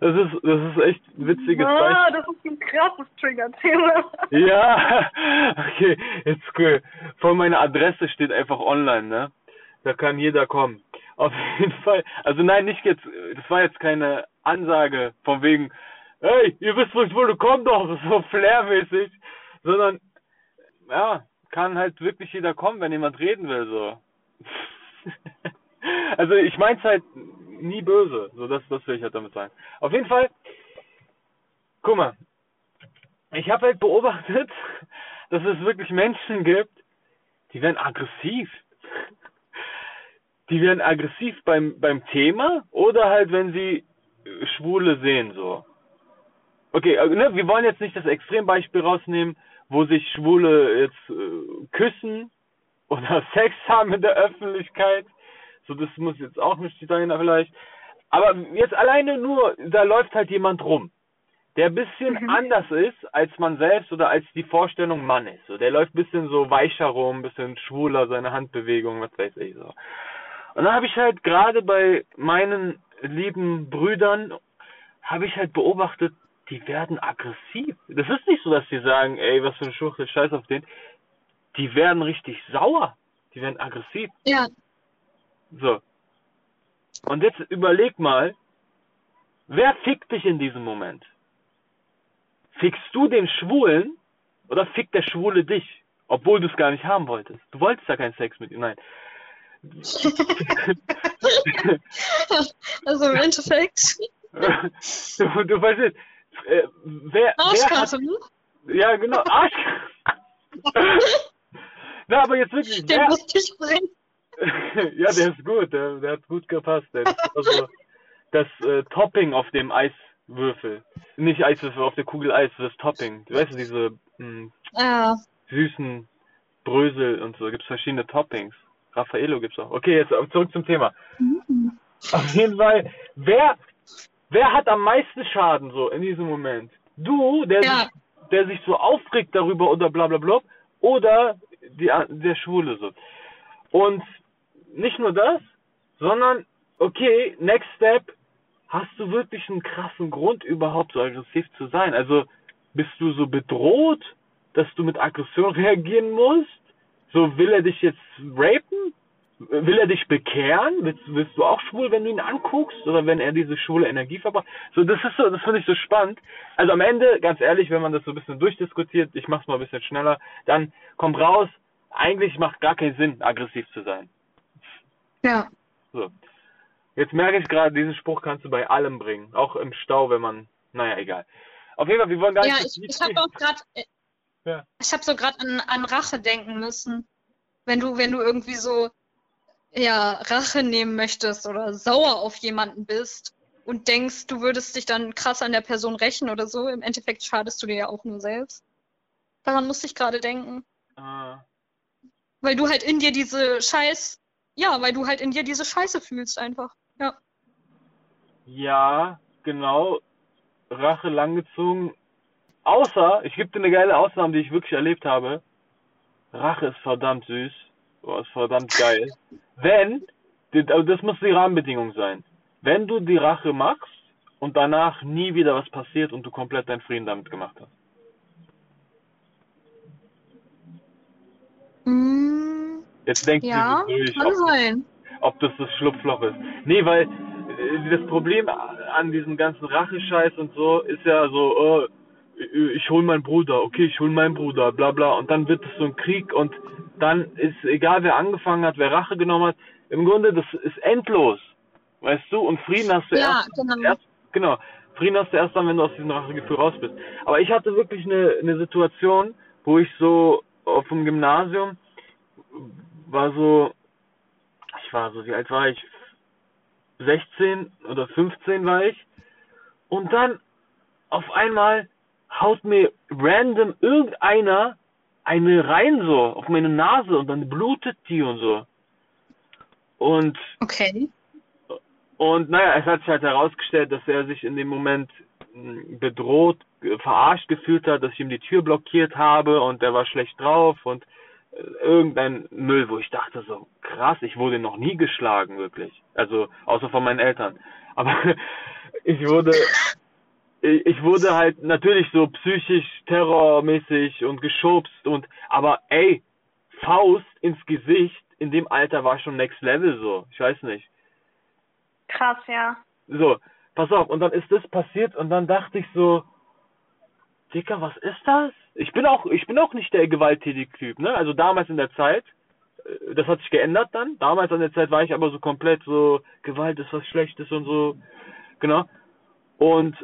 Das ist, das ist echt ein witziges Beispiel. ah, das ist ein krasses Trigger-Thema. Ja, okay, jetzt cool. Vor meiner Adresse steht einfach online, ne? Da kann jeder kommen. Auf jeden Fall. Also nein, nicht jetzt, das war jetzt keine Ansage von wegen, hey, ihr wisst, wo ich wohne, komm doch, so flairmäßig, sondern, ja, kann halt wirklich jeder kommen, wenn jemand reden will, so. also ich mein's halt nie böse, so das, das will ich halt damit sagen. Auf jeden Fall, guck mal, ich habe halt beobachtet, dass es wirklich Menschen gibt, die werden aggressiv. Die werden aggressiv beim, beim Thema oder halt, wenn sie Schwule sehen, so. Okay, äh, ne, wir wollen jetzt nicht das Extrembeispiel rausnehmen, wo sich Schwule jetzt äh, küssen oder Sex haben in der Öffentlichkeit. So, das muss jetzt auch nicht sein, vielleicht. Aber jetzt alleine nur, da läuft halt jemand rum der ein bisschen Mhm. anders ist als man selbst oder als die Vorstellung Mann ist. So, der läuft ein bisschen so weicher rum, ein bisschen schwuler, seine Handbewegung, was weiß ich so. Und dann habe ich halt gerade bei meinen lieben Brüdern, habe ich halt beobachtet, die werden aggressiv. Das ist nicht so, dass die sagen, ey, was für ein Schwuchtel, scheiß auf den. Die werden richtig sauer. Die werden aggressiv. Ja, So. Und jetzt überleg mal, wer fickt dich in diesem Moment? Fickst du den Schwulen oder fickt der Schwule dich? Obwohl du es gar nicht haben wolltest. Du wolltest ja keinen Sex mit ihm, nein. also im Endeffekt. du, du weißt nicht, äh, wer, Arschkarte, ne? ja genau, Arsch. Na, aber jetzt wirklich, Der wer, muss dich bringen. ja, der ist gut, der, der hat gut gepasst. Also das äh, Topping auf dem Eiswürfel. Nicht Eiswürfel, auf der Kugel Eis, das Topping. Du weißt diese mh, Ja, süßen Brösel und so. Gibt's verschiedene Toppings. Raffaello gibt's auch. Okay, jetzt zurück zum Thema. Auf jeden Fall, wer, wer hat am meisten Schaden so in diesem Moment? Du, der, Ja. sich, der sich so aufregt darüber oder bla bla bla, oder die, der Schwule so. Und nicht nur das, sondern, okay, next step, hast du wirklich einen krassen Grund überhaupt so aggressiv zu sein? Also, bist du so bedroht, dass du mit Aggression reagieren musst? So, will er dich jetzt rapen? will er dich bekehren? Willst, willst du auch schwul, wenn du ihn anguckst? Oder wenn er diese schwule Energie verbraucht? So, das ist so, das finde ich so spannend. Also am Ende, ganz ehrlich, wenn man das so ein bisschen durchdiskutiert, ich mach's mal ein bisschen schneller, dann kommt raus, eigentlich macht gar keinen Sinn, aggressiv zu sein. Ja. So. Jetzt merke ich gerade, diesen Spruch kannst du bei allem bringen. Auch im Stau, wenn man, naja, egal. Auf jeden Fall, wir wollen gar Ja, nicht. ich, ich habe auch gerade, Ja. ich habe so gerade an, an Rache denken müssen. Wenn du, wenn du irgendwie so, ja, Rache nehmen möchtest oder sauer auf jemanden bist und denkst, du würdest dich dann krass an der Person rächen oder so, im Endeffekt schadest du dir ja auch nur selbst. Daran musste ich gerade denken. Ah, Weil du halt in dir diese Scheiß, ja, weil du halt in dir diese Scheiße fühlst einfach. Ja. ja, genau. Rache langgezogen. Außer, ich gebe dir eine geile Ausnahme, die ich wirklich erlebt habe. Rache ist verdammt süß. Boah, ist verdammt geil. Wenn, also das muss die Rahmenbedingung sein. Wenn du die Rache machst und danach nie wieder was passiert und du komplett deinen Frieden damit gemacht hast. Mm, Jetzt denkt ja, sie kann ob, sein. ob das das Schlupfloch ist. Nee, weil äh, das Problem an diesem ganzen Rachescheiß und so ist ja so, äh, ich hol meinen Bruder, okay, ich hol meinen Bruder, bla bla. Und dann wird es so ein Krieg und dann ist egal, wer angefangen hat, wer Rache genommen hat. Im Grunde, das ist endlos. Weißt du? Und Frieden hast du Ja, erst, genau. erst, genau. Frieden hast du erst dann, wenn du aus diesem Rachegefühl raus bist. Aber ich hatte wirklich eine, eine Situation, wo ich so auf dem Gymnasium war so, ich war so, wie alt war ich? 16 oder 15 war ich. Und dann auf einmal haut mir random irgendeiner eine rein so auf meine Nase und dann blutet die und so. Und Okay. und naja, es hat sich halt herausgestellt, dass er sich in dem Moment mh, bedroht, äh, verarscht gefühlt hat, dass ich ihm die Tür blockiert habe und der war schlecht drauf und äh, irgendein Müll, wo ich dachte so, krass, ich wurde noch nie geschlagen, wirklich. Also, außer von meinen Eltern. Aber ich wurde, ich ich wurde halt natürlich so psychisch, terrormäßig und geschubst und, aber ey, Faust ins Gesicht, in dem Alter war schon next level so. Ich weiß nicht. Krass, ja. So, pass auf, und dann ist das passiert und dann dachte ich so, Dicker, was ist das? Ich bin auch, ich bin auch nicht der gewalttätige Typ, ne? Also damals in der Zeit, äh, das hat sich geändert dann. Damals an der Zeit war ich aber so komplett so, Gewalt ist was Schlechtes und so, genau. Und,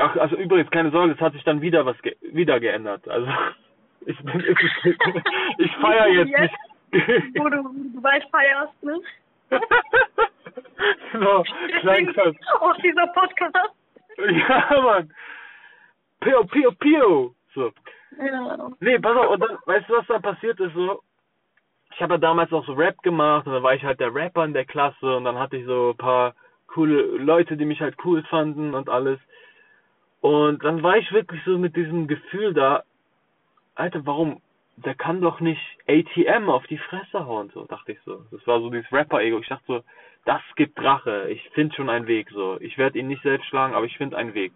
ach, also übrigens, keine Sorge, es hat sich dann wieder was, ge wieder geändert. Also, ich bin, ich, ich feier jetzt nicht. Wo du, bald feierst, ne? so, Klangschatz. auch dieser Podcast. Ja, Mann. Pio, pio, pio. So. Ja. Nee, pass auf, und dann, weißt du, was dann passiert ist so? Ich habe ja damals auch so Rap gemacht und dann war ich halt der Rapper in der Klasse und dann hatte ich so ein paar coole Leute, die mich halt cool fanden und alles. Und dann war ich wirklich so mit diesem Gefühl da, Alter, warum, der kann doch nicht ATM auf die Fresse hauen, so, dachte ich so. Das war so dieses Rapper-Ego. Ich dachte so, das gibt Rache. Ich finde schon einen Weg, so. Ich werde ihn nicht selbst schlagen, aber ich finde einen Weg.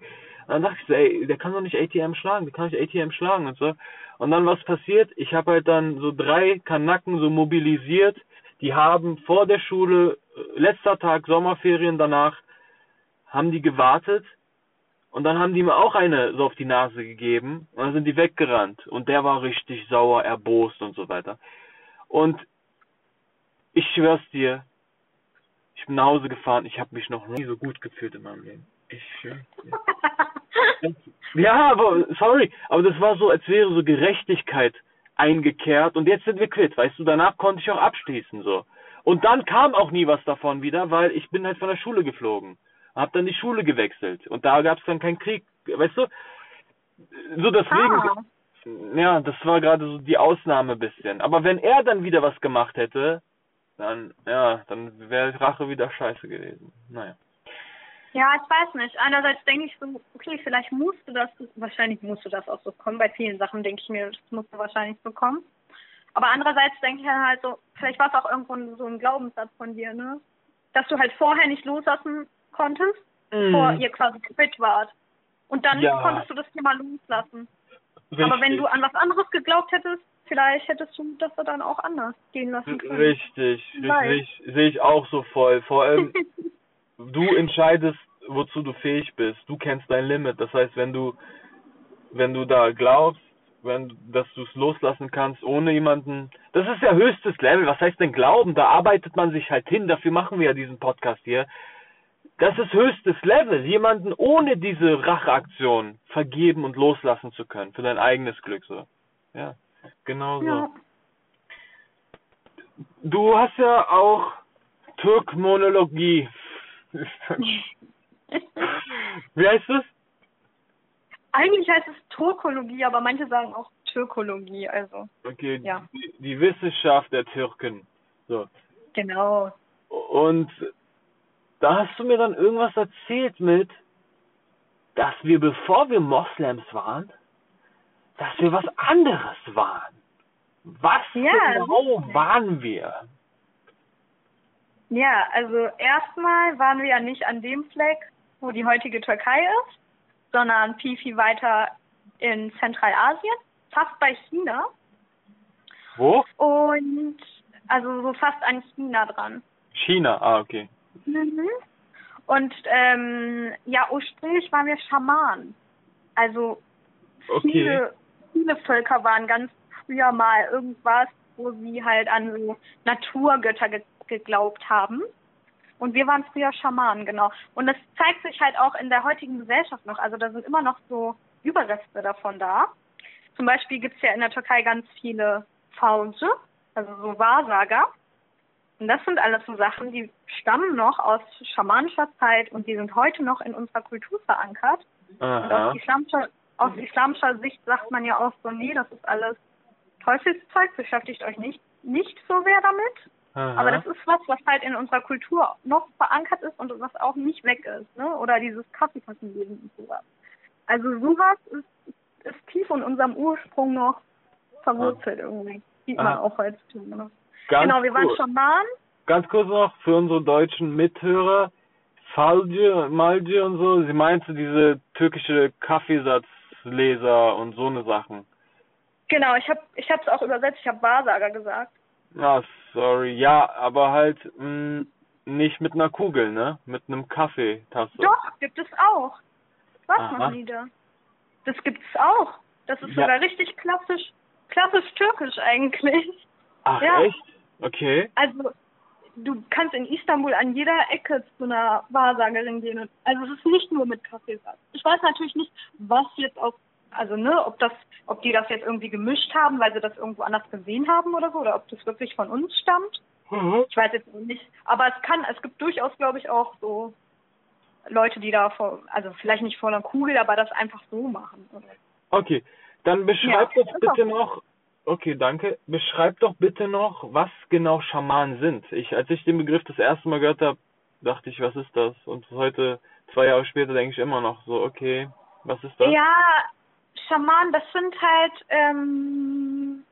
Und dann dachte ich so, ey, der kann doch nicht ATM schlagen, der kann nicht ATM schlagen und so. Und dann was passiert? Ich habe halt dann so drei Kanacken so mobilisiert, die haben vor der Schule, äh, letzter Tag Sommerferien danach, haben die gewartet und dann haben die mir auch eine so auf die Nase gegeben und dann sind die weggerannt und der war richtig sauer, erbost und so weiter. Und ich schwör's dir, ich bin nach Hause gefahren, ich habe mich noch nie so gut gefühlt in meinem Leben. Ich schwör's dir. Ja, aber sorry, aber das war so, als wäre so Gerechtigkeit eingekehrt und jetzt sind wir quitt, weißt du, danach konnte ich auch abschließen so. Und dann kam auch nie was davon wieder, weil ich bin halt von der Schule geflogen. Hab dann die Schule gewechselt und da gab es dann keinen Krieg, weißt du? So deswegen, Ah. ja, das war gerade so die Ausnahme bisschen. Aber wenn er dann wieder was gemacht hätte, dann, ja, dann wäre Rache wieder scheiße gewesen. Naja. Ja, ich weiß nicht. Einerseits denke ich so, okay, vielleicht musste das, wahrscheinlich musste das auch so kommen. Bei vielen Sachen denke ich mir, das musste wahrscheinlich so kommen. Aber andererseits denke ich halt so, vielleicht war es auch irgendwo so ein Glaubenssatz von dir, ne? Dass du halt vorher nicht loslassen konntest, bevor Mhm. ihr quasi quitt wart. Und dann Ja. konntest du das Thema loslassen. Aber wenn du an was anderes geglaubt hättest, vielleicht hättest du das dann auch anders gehen lassen können. Richtig, richtig, sehe ich auch so voll. Vor allem, du entscheidest, wozu du fähig bist. Du kennst dein Limit. Das heißt, wenn du, wenn du da glaubst, wenn, dass du es loslassen kannst, ohne jemanden, das ist ja höchstes Level. Was heißt denn Glauben? Da arbeitet man sich halt hin. Dafür machen wir ja diesen Podcast hier. Das ist höchstes Level, jemanden ohne diese Racheaktion vergeben und loslassen zu können, für dein eigenes Glück so. Ja, genau so. Ja. Du hast ja auch Türkmonologie. Wie heißt das? Eigentlich heißt es Turkologie, aber manche sagen auch Türkologie, also Okay, Ja. die, die Wissenschaft der Türken. So. genau. Und da hast du mir dann irgendwas erzählt mit, dass wir, bevor wir Moslems waren, dass wir was anderes waren. Was Ja, genau waren wir? Ja, also erstmal waren wir ja nicht an dem Fleck, wo die heutige Türkei ist, sondern viel, viel weiter in Zentralasien, fast bei China Wo? und also so fast an China dran. China, ah, okay. Mhm. Und ähm, ja, ursprünglich waren wir Schamanen. Also Okay. viele, viele Völker waren ganz früher mal irgendwas, wo sie halt an so Naturgötter ge geglaubt haben. Und wir waren früher Schamanen, genau. Und das zeigt sich halt auch in der heutigen Gesellschaft noch. Also da sind immer noch so Überreste davon da. Zum Beispiel gibt's ja in der Türkei ganz viele Falsche, also so Wahrsager. Und das sind alles so Sachen, die stammen noch aus schamanischer Zeit und die sind heute noch in unserer Kultur verankert. Und Aha. aus islamischer, aus islamischer Sicht sagt man ja auch so, nee, das ist alles Teufelszeug, beschäftigt euch nicht, nicht so sehr damit. Aha. Aber das ist was, was halt in unserer Kultur noch verankert ist und was auch nicht weg ist, ne? Oder dieses Kaffeekassenlesen und sowas. Also sowas ist, ist tief in unserem Ursprung noch verwurzelt irgendwie. Sieht man Aha. auch heutzutage noch. Ganz genau, wir waren kurz- Schamanen. Ganz kurz noch für unsere deutschen Mithörer. Falce, Malce und so, sie meinte diese türkische Kaffeesatzleser und so eine Sachen. Genau, ich habe ich hab's auch übersetzt, ich habe Wahrsager gesagt. Ah, sorry. Ja, aber halt mh, nicht mit einer Kugel, ne? Mit einem Kaffeetasse. Doch, gibt es auch. Was Aha. noch nieder? Das gibt's auch. Das ist Ja. sogar richtig klassisch, klassisch türkisch eigentlich. Ach, ja. echt? Okay. Also du kannst in Istanbul an jeder Ecke zu einer Wahrsagerin gehen. Und, also es ist nicht nur mit Kaffeesatz. Ich weiß natürlich nicht, was jetzt auf, also ne, ob das, ob die das jetzt irgendwie gemischt haben, weil sie das irgendwo anders gesehen haben oder so, oder ob das wirklich von uns stammt. Mhm. Ich weiß jetzt nicht. Aber es kann, es gibt durchaus, glaube ich, auch so Leute, die da vor, also vielleicht nicht vor einer Kugel, aber das einfach so machen. Okay. Dann beschreib Ja, ist bitte auch- noch. Okay, danke. Beschreib doch bitte noch, was genau Schamanen sind. Ich, als ich den Begriff das erste Mal gehört habe, dachte ich, was ist das? Und heute, zwei Jahre später, denke ich immer noch so, okay, was ist das? Ja, Schamanen, das sind halt, ähm,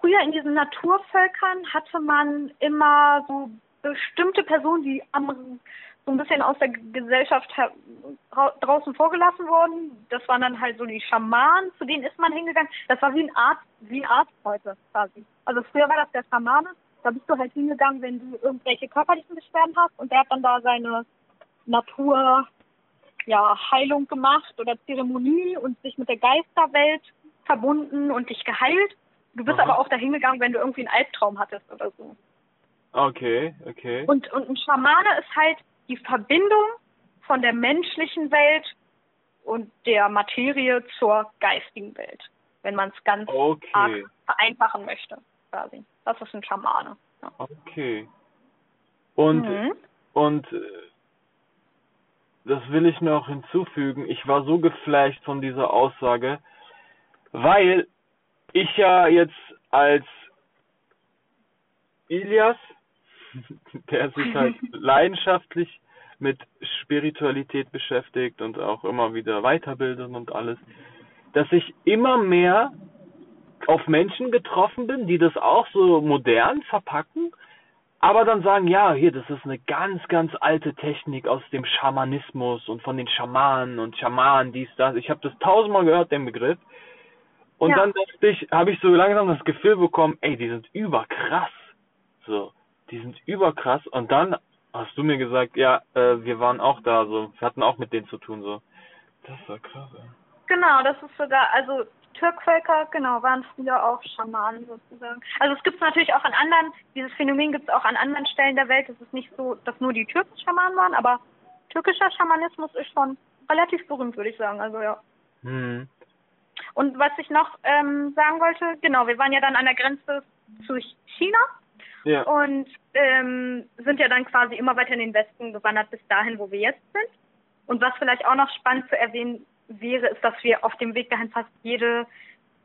früher in diesen Naturvölkern hatte man immer so bestimmte Personen, die am, so ein bisschen aus der Gesellschaft draußen vorgelassen wurden. Das waren dann halt so die Schamanen, zu denen ist man hingegangen. Das war wie ein Arzt, wie ein Arzt heute quasi. Also früher war das der Schamane. Da bist du halt hingegangen, wenn du irgendwelche körperlichen Beschwerden hast und der hat dann da seine Natur, ja, Heilung gemacht oder Zeremonie und sich mit der Geisterwelt verbunden und dich geheilt. Du bist Aha. aber auch dahin gegangen, wenn du irgendwie einen Albtraum hattest oder so. Okay, okay. Und, und ein Schamane ist halt die Verbindung von der menschlichen Welt und der Materie zur geistigen Welt, wenn man es ganz Okay, vereinfachen möchte, quasi. Das ist ein Schamane. Ja. okay. Und, Mhm. und äh, das will ich noch hinzufügen. Ich war so geflasht von dieser Aussage, weil ich ja jetzt als Ilias, der sich halt leidenschaftlich mit Spiritualität beschäftigt und auch immer wieder weiterbildet und alles, dass ich immer mehr auf Menschen getroffen bin, die das auch so modern verpacken, aber dann sagen, ja, hier, das ist eine ganz, ganz alte Technik aus dem Schamanismus und von den Schamanen und Schamanen, dies, das. Ich habe das tausendmal gehört, den Begriff. Und Ja. dann dachte ich, habe ich so langsam das Gefühl bekommen, ey, die sind überkrass. So, die sind überkrass. Und dann hast du mir gesagt, ja, äh, wir waren auch da, so, wir hatten auch mit denen zu tun, so. Das war krass, ey. Genau, das ist sogar, also Türkvölker, genau, waren früher auch Schamanen sozusagen. Also es gibt es natürlich auch an anderen, dieses Phänomen gibt es auch an anderen Stellen der Welt. Es ist nicht so, dass nur die Türken Schamanen waren, aber türkischer Schamanismus ist schon relativ berühmt, würde ich sagen. Also ja. Hm. Und was ich noch ähm, sagen wollte, genau, wir waren ja dann an der Grenze zu China Ja. und ähm, sind ja dann quasi immer weiter in den Westen gewandert bis dahin, wo wir jetzt sind. Und was vielleicht auch noch spannend zu erwähnen wäre, ist, dass wir auf dem Weg dahin fast jede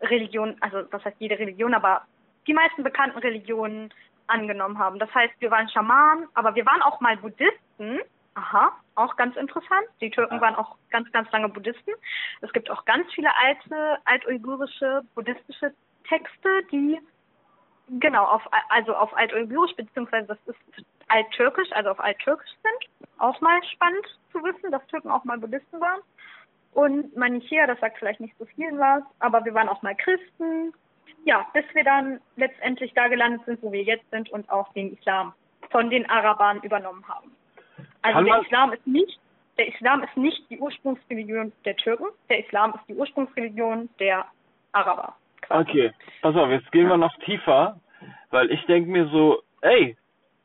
Religion, also was heißt jede Religion, aber die meisten bekannten Religionen angenommen haben. Das heißt, wir waren Schamanen, aber wir waren auch mal Buddhisten. Aha, auch ganz interessant. Die Türken waren auch ganz, ganz lange Buddhisten. Es gibt auch ganz viele alte, altuigurische, buddhistische Texte, die genau auf also auf altuigurisch beziehungsweise das ist alttürkisch, also auf alttürkisch sind. Auch mal spannend zu wissen, dass Türken auch mal Buddhisten waren. Und Manichäer, das sagt vielleicht nicht so vielen was, aber wir waren auch mal Christen. Ja, bis wir dann letztendlich da gelandet sind, wo wir jetzt sind und auch den Islam von den Arabern übernommen haben. Also der Islam ist nicht, der Islam ist nicht die Ursprungsreligion der Türken, der Islam ist die Ursprungsreligion der Araber. Okay, pass auf, jetzt gehen wir noch tiefer, weil ich denke mir so, ey,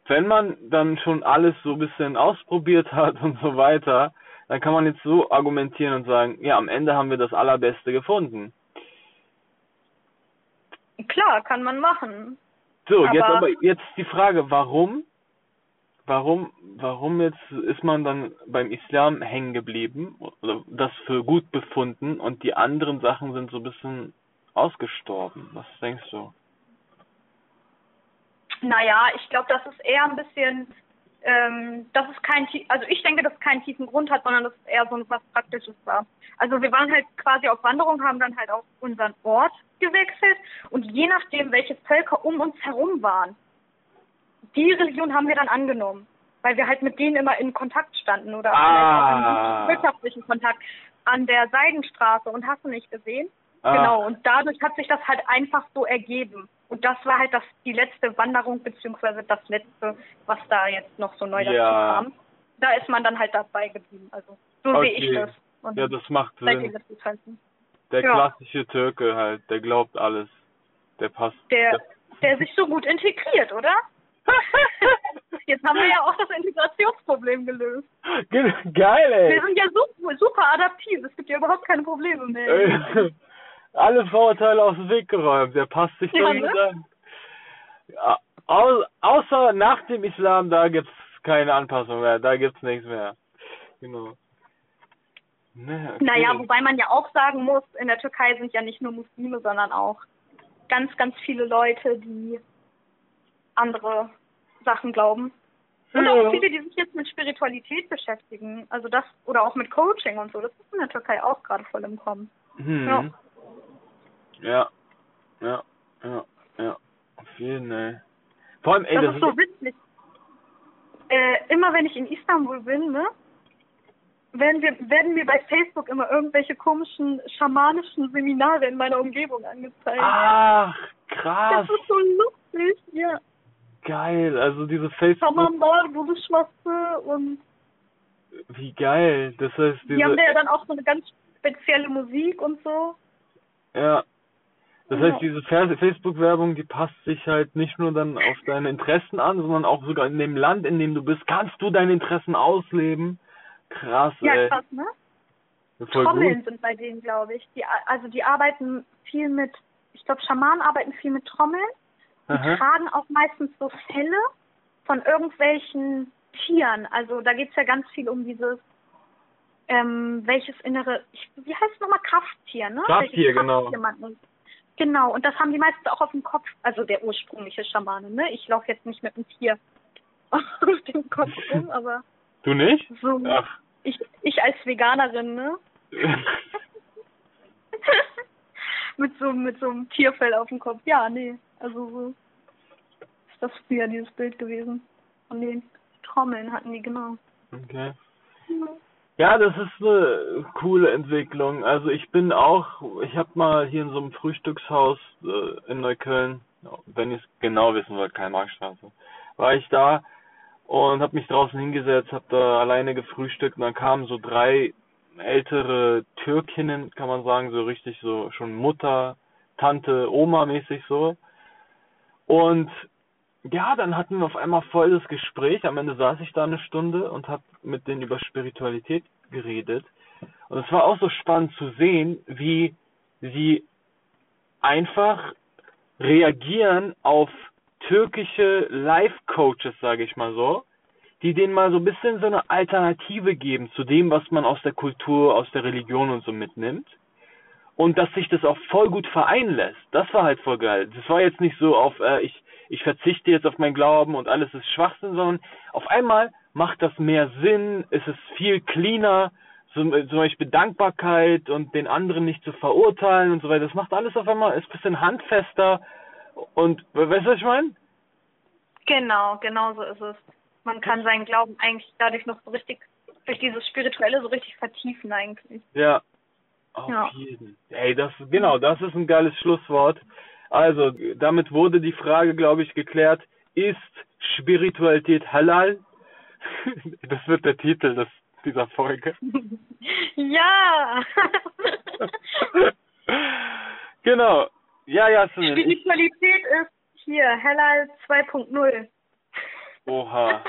wenn man dann schon alles so ein bisschen ausprobiert hat und so weiter, dann kann man jetzt so argumentieren und sagen, ja, am Ende haben wir das Allerbeste gefunden. Klar, kann man machen. So, jetzt Aber- aber jetzt die Frage, warum, warum, warum jetzt ist man dann beim Islam hängen geblieben oder das für gut befunden und die anderen Sachen sind so ein bisschen ausgestorben? Was denkst du? Naja, ich glaube, das ist eher ein bisschen, ähm, dass es kein, also ich denke, dass es keinen tiefen Grund hat, sondern dass es eher so was Praktisches war. Also wir waren halt quasi auf Wanderung, haben dann halt auch unseren Ort gewechselt und je nachdem, welche Völker um uns herum waren, die Religion haben wir dann angenommen, weil wir halt mit denen immer in Kontakt standen oder Ah. in wirtschaftlichen Kontakt an der Seidenstraße und hast du nicht gesehen? Ah. Genau, und dadurch hat sich das halt einfach so ergeben. Und das war halt das, die letzte Wanderung, beziehungsweise das letzte, was da jetzt noch so neu dazu Ja. kam. Da ist man dann halt dabei geblieben. Also so sehe ich Okay. das. Und Ja, das macht Sinn. halt so. Der Ja. klassische Türke halt, der glaubt alles. Der passt. der, der sich so gut integriert, oder? Jetzt haben wir ja auch das Integrationsproblem gelöst. Ge- Geil, Wir ey. sind ja super, super adaptiv. Es gibt ja überhaupt keine Probleme mehr. Alle Vorurteile aus dem Weg geräumt. Der passt sich Ja, ne? an. Au außer nach dem Islam, da gibt's keine Anpassung mehr. Da gibt's nichts mehr. Genau. Ne, okay. Naja, wobei man ja auch sagen muss, in der Türkei sind ja nicht nur Muslime, sondern auch ganz, ganz viele Leute, die andere Sachen glauben. Und Ja. auch viele, die sich jetzt mit Spiritualität beschäftigen. Also das, oder auch mit Coaching und so. Das ist in der Türkei auch gerade voll im Kommen. Hm. Ja. Ja. Ja. Ja. Ja. Auf jeden Fall. Vor allem, ey, Das das, ist so witzig. Äh, immer wenn ich in Istanbul bin, ne, werden, wir, werden mir bei Facebook immer irgendwelche komischen schamanischen Seminare in meiner Umgebung angezeigt. Ach, krass. das ist so lustig, ja. Geil. Also diese Facebook. Schamanlar, Buluşması und Wie geil. Das heißt, die haben diese. da ja dann auch so eine ganz spezielle Musik und so. Ja. Das Ja. heißt, diese Facebook-Werbung, die passt sich halt nicht nur dann auf deine Interessen an, sondern auch sogar in dem Land, in dem du bist, kannst du deine Interessen ausleben. Krass, Ja, ey. krass, ne? Voll Trommeln gut. sind bei denen, glaube ich. Die, also die arbeiten viel mit, ich glaube, Schamanen arbeiten viel mit Trommeln. Die Aha. tragen auch meistens so Felle von irgendwelchen Tieren. Also da geht's ja ganz viel um dieses, ähm, welches innere, ich, wie heißt es nochmal, Krafttier, ne? Krafttier, Welches genau. Krafttier. Genau, und das haben die meistens auch auf dem Kopf, also der ursprüngliche Schamane, ne? Ich laufe jetzt nicht mit einem Tier auf dem Kopf rum, aber Du nicht? so, Ach. ich, ich als Veganerin, ne? mit so mit so einem Tierfell auf dem Kopf. Ja, nee, also so ist das früher dieses Bild gewesen. Von den Trommeln hatten die genau. okay. Ja, das ist eine coole Entwicklung. Also ich bin auch, ich habe mal hier in so einem Frühstückshaus äh, in Neukölln, wenn ihr es genau wissen wollt, keine Marktstraße, war ich da und habe mich draußen hingesetzt, habe da alleine gefrühstückt und dann kamen so drei ältere Türkinnen, kann man sagen, so richtig so schon Mutter, Tante, Oma mäßig so. Und ja, dann hatten wir auf einmal voll das Gespräch. Am Ende saß ich da eine Stunde und habe mit denen über Spiritualität geredet. Und es war auch so spannend zu sehen, wie sie einfach reagieren auf türkische Life-Coaches, sage ich mal so, die denen mal so ein bisschen so eine Alternative geben zu dem, was man aus der Kultur, aus der Religion und so mitnimmt. Und dass sich das auch voll gut vereinen lässt. Das war halt voll geil. Das war jetzt nicht so auf, äh, ich, ich verzichte jetzt auf meinen Glauben und alles ist Schwachsinn, sondern auf einmal macht das mehr Sinn, es ist viel cleaner, zum, zum Beispiel Dankbarkeit und den anderen nicht zu verurteilen und so weiter. Das macht alles auf einmal, ist ein bisschen handfester und, weißt du, was ich meine? Genau, genau so ist es. Man kann seinen Glauben eigentlich dadurch noch so richtig, durch dieses Spirituelle so richtig vertiefen eigentlich. Ja, auf ja. jeden. Ey, das, genau, das ist ein geiles Schlusswort. Also, damit wurde die Frage, glaube ich, geklärt, ist Spiritualität halal? Das wird der Titel des, dieser Folge. Ja! genau. Ja, ja, Spiritualität ist hier, halal 2.0. Oha.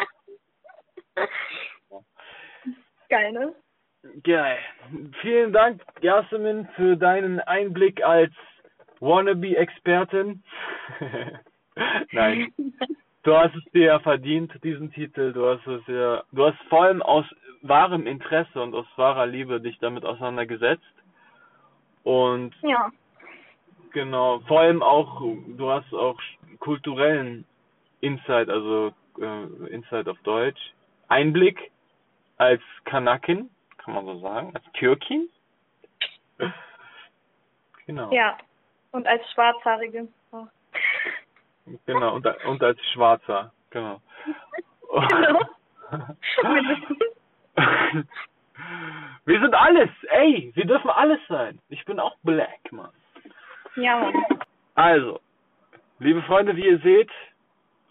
Geil, ne? Geil. Vielen Dank, Jasmin, für deinen Einblick als Wannabe-Expertin. Nein. Du hast es dir ja verdient, diesen Titel. Du hast es ja, du hast vor allem aus wahrem Interesse und aus wahrer Liebe dich damit auseinandergesetzt. Und ja. genau, vor allem auch, du hast auch kulturellen Insight, also äh, Insight auf Deutsch, Einblick als Kanakin, kann man so sagen, als Türkin. genau. Ja, und als Schwarzhaarige. Oh. Genau, und, und als Schwarzer, genau. genau. wir sind alles, ey, wir dürfen alles sein. Ich bin auch black, Mann. Ja, Mann. Also, liebe Freunde, wie ihr seht,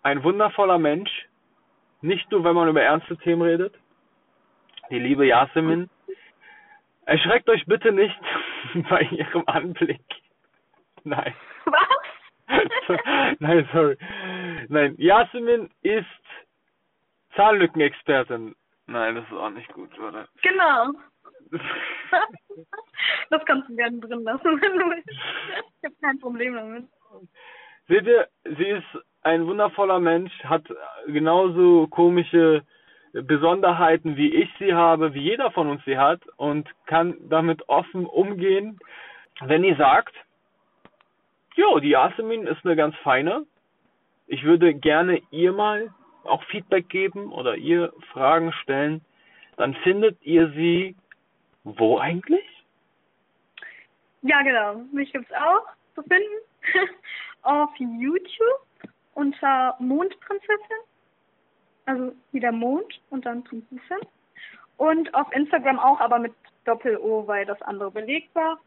ein wundervoller Mensch. Nicht nur, wenn man über ernste Themen redet. Die liebe Yasemin. Erschreckt euch bitte nicht bei ihrem Anblick. Nein. Was? Nein, sorry. Nein, Yasemin ist Zahnlückenexpertin. Nein, das ist auch nicht gut, oder? Genau. das kannst du gerne drin lassen, wenn du willst. Ich habe kein Problem damit. Seht ihr, sie ist ein wundervoller Mensch, hat genauso komische Besonderheiten, wie ich sie habe, wie jeder von uns sie hat und kann damit offen umgehen. Wenn ihr sagt, jo, die Yasemin ist eine ganz feine, ich würde gerne ihr mal auch Feedback geben oder ihr Fragen stellen, dann findet ihr sie wo eigentlich? Ja, genau. Mich gibt's auch zu finden auf YouTube unter Mondprinzessin. Also wieder Mond und dann Prinzessin. Und auf Instagram auch, aber mit Doppel-O, weil das andere belegt war.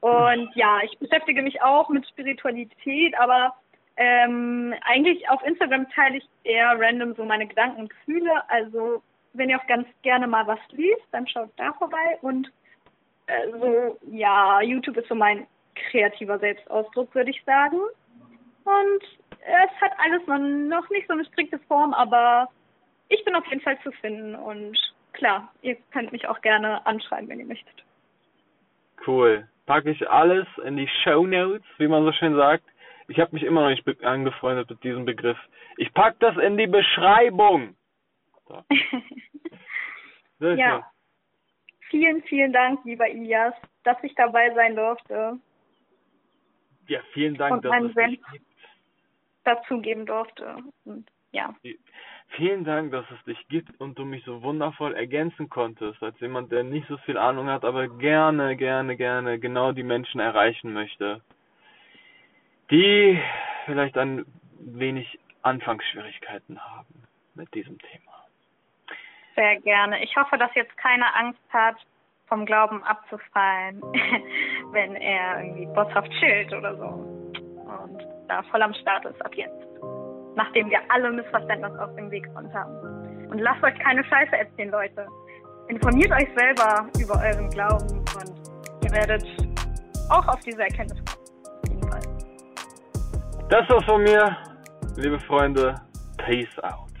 Und ja, ich beschäftige mich auch mit Spiritualität, aber ähm, eigentlich auf Instagram teile ich eher random so meine Gedanken und Gefühle. Also wenn ihr auch ganz gerne mal was liest, dann schaut da vorbei. Und äh, so, ja, YouTube ist so mein kreativer Selbstausdruck, würde ich sagen. Und es hat alles noch nicht so eine strikte Form, aber ich bin auf jeden Fall zu finden und klar, ihr könnt mich auch gerne anschreiben, wenn ihr möchtet. Cool. Packe ich alles in die Show Notes, wie man so schön sagt. Ich habe mich immer noch nicht angefreundet mit diesem Begriff. Ich packe das in die Beschreibung. So. ja. Vielen, vielen Dank, lieber Ilias, dass ich dabei sein durfte. Ja, vielen Dank, und dass gibt dazugeben durfte. Und ja. Vielen Dank, dass es dich gibt und du mich so wundervoll ergänzen konntest, als jemand, der nicht so viel Ahnung hat, aber gerne, gerne, gerne genau die Menschen erreichen möchte, die vielleicht ein wenig Anfangsschwierigkeiten haben mit diesem Thema. Sehr gerne. Ich hoffe, dass jetzt keiner Angst hat, vom Glauben abzufallen, wenn er irgendwie bosshaft chillt oder so. Und da voll am Start ist ab jetzt. Nachdem wir alle Missverständnisse auf dem Weg gefunden haben. Und lasst euch keine Scheiße erzählen, Leute. Informiert euch selber über euren Glauben und ihr werdet auch auf diese Erkenntnis kommen. Auf jeden Fall. Das war's von mir, liebe Freunde. Peace out.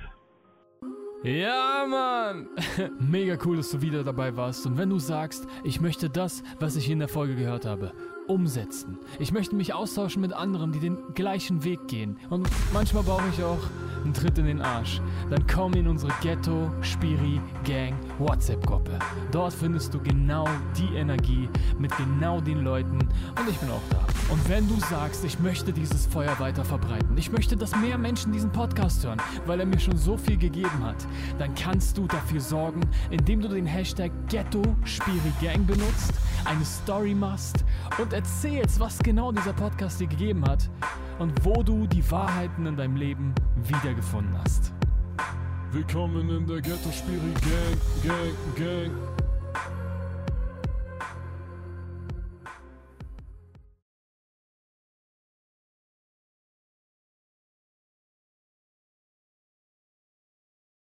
Ja, Mann! Mega cool, dass du wieder dabei warst. Und wenn du sagst, ich möchte das, was ich in der Folge gehört habe, umsetzen. Ich möchte mich austauschen mit anderen, die den gleichen Weg gehen. Und manchmal brauche ich auch einen Tritt in den Arsch. Dann komm in unsere Ghetto Spiri Gang WhatsApp-Gruppe. Dort findest du genau die Energie mit genau den Leuten und ich bin auch da. Und wenn du sagst, ich möchte dieses Feuer weiter verbreiten, ich möchte, dass mehr Menschen diesen Podcast hören, weil er mir schon so viel gegeben hat, dann kannst du dafür sorgen, indem du den Hashtag Ghetto Spiri Gang benutzt, eine Story machst und erzählst, was genau dieser Podcast dir gegeben hat und wo du die Wahrheiten in deinem Leben wiedergefunden hast. Willkommen in der Ghetto Spiri Gang, Gang, Gang.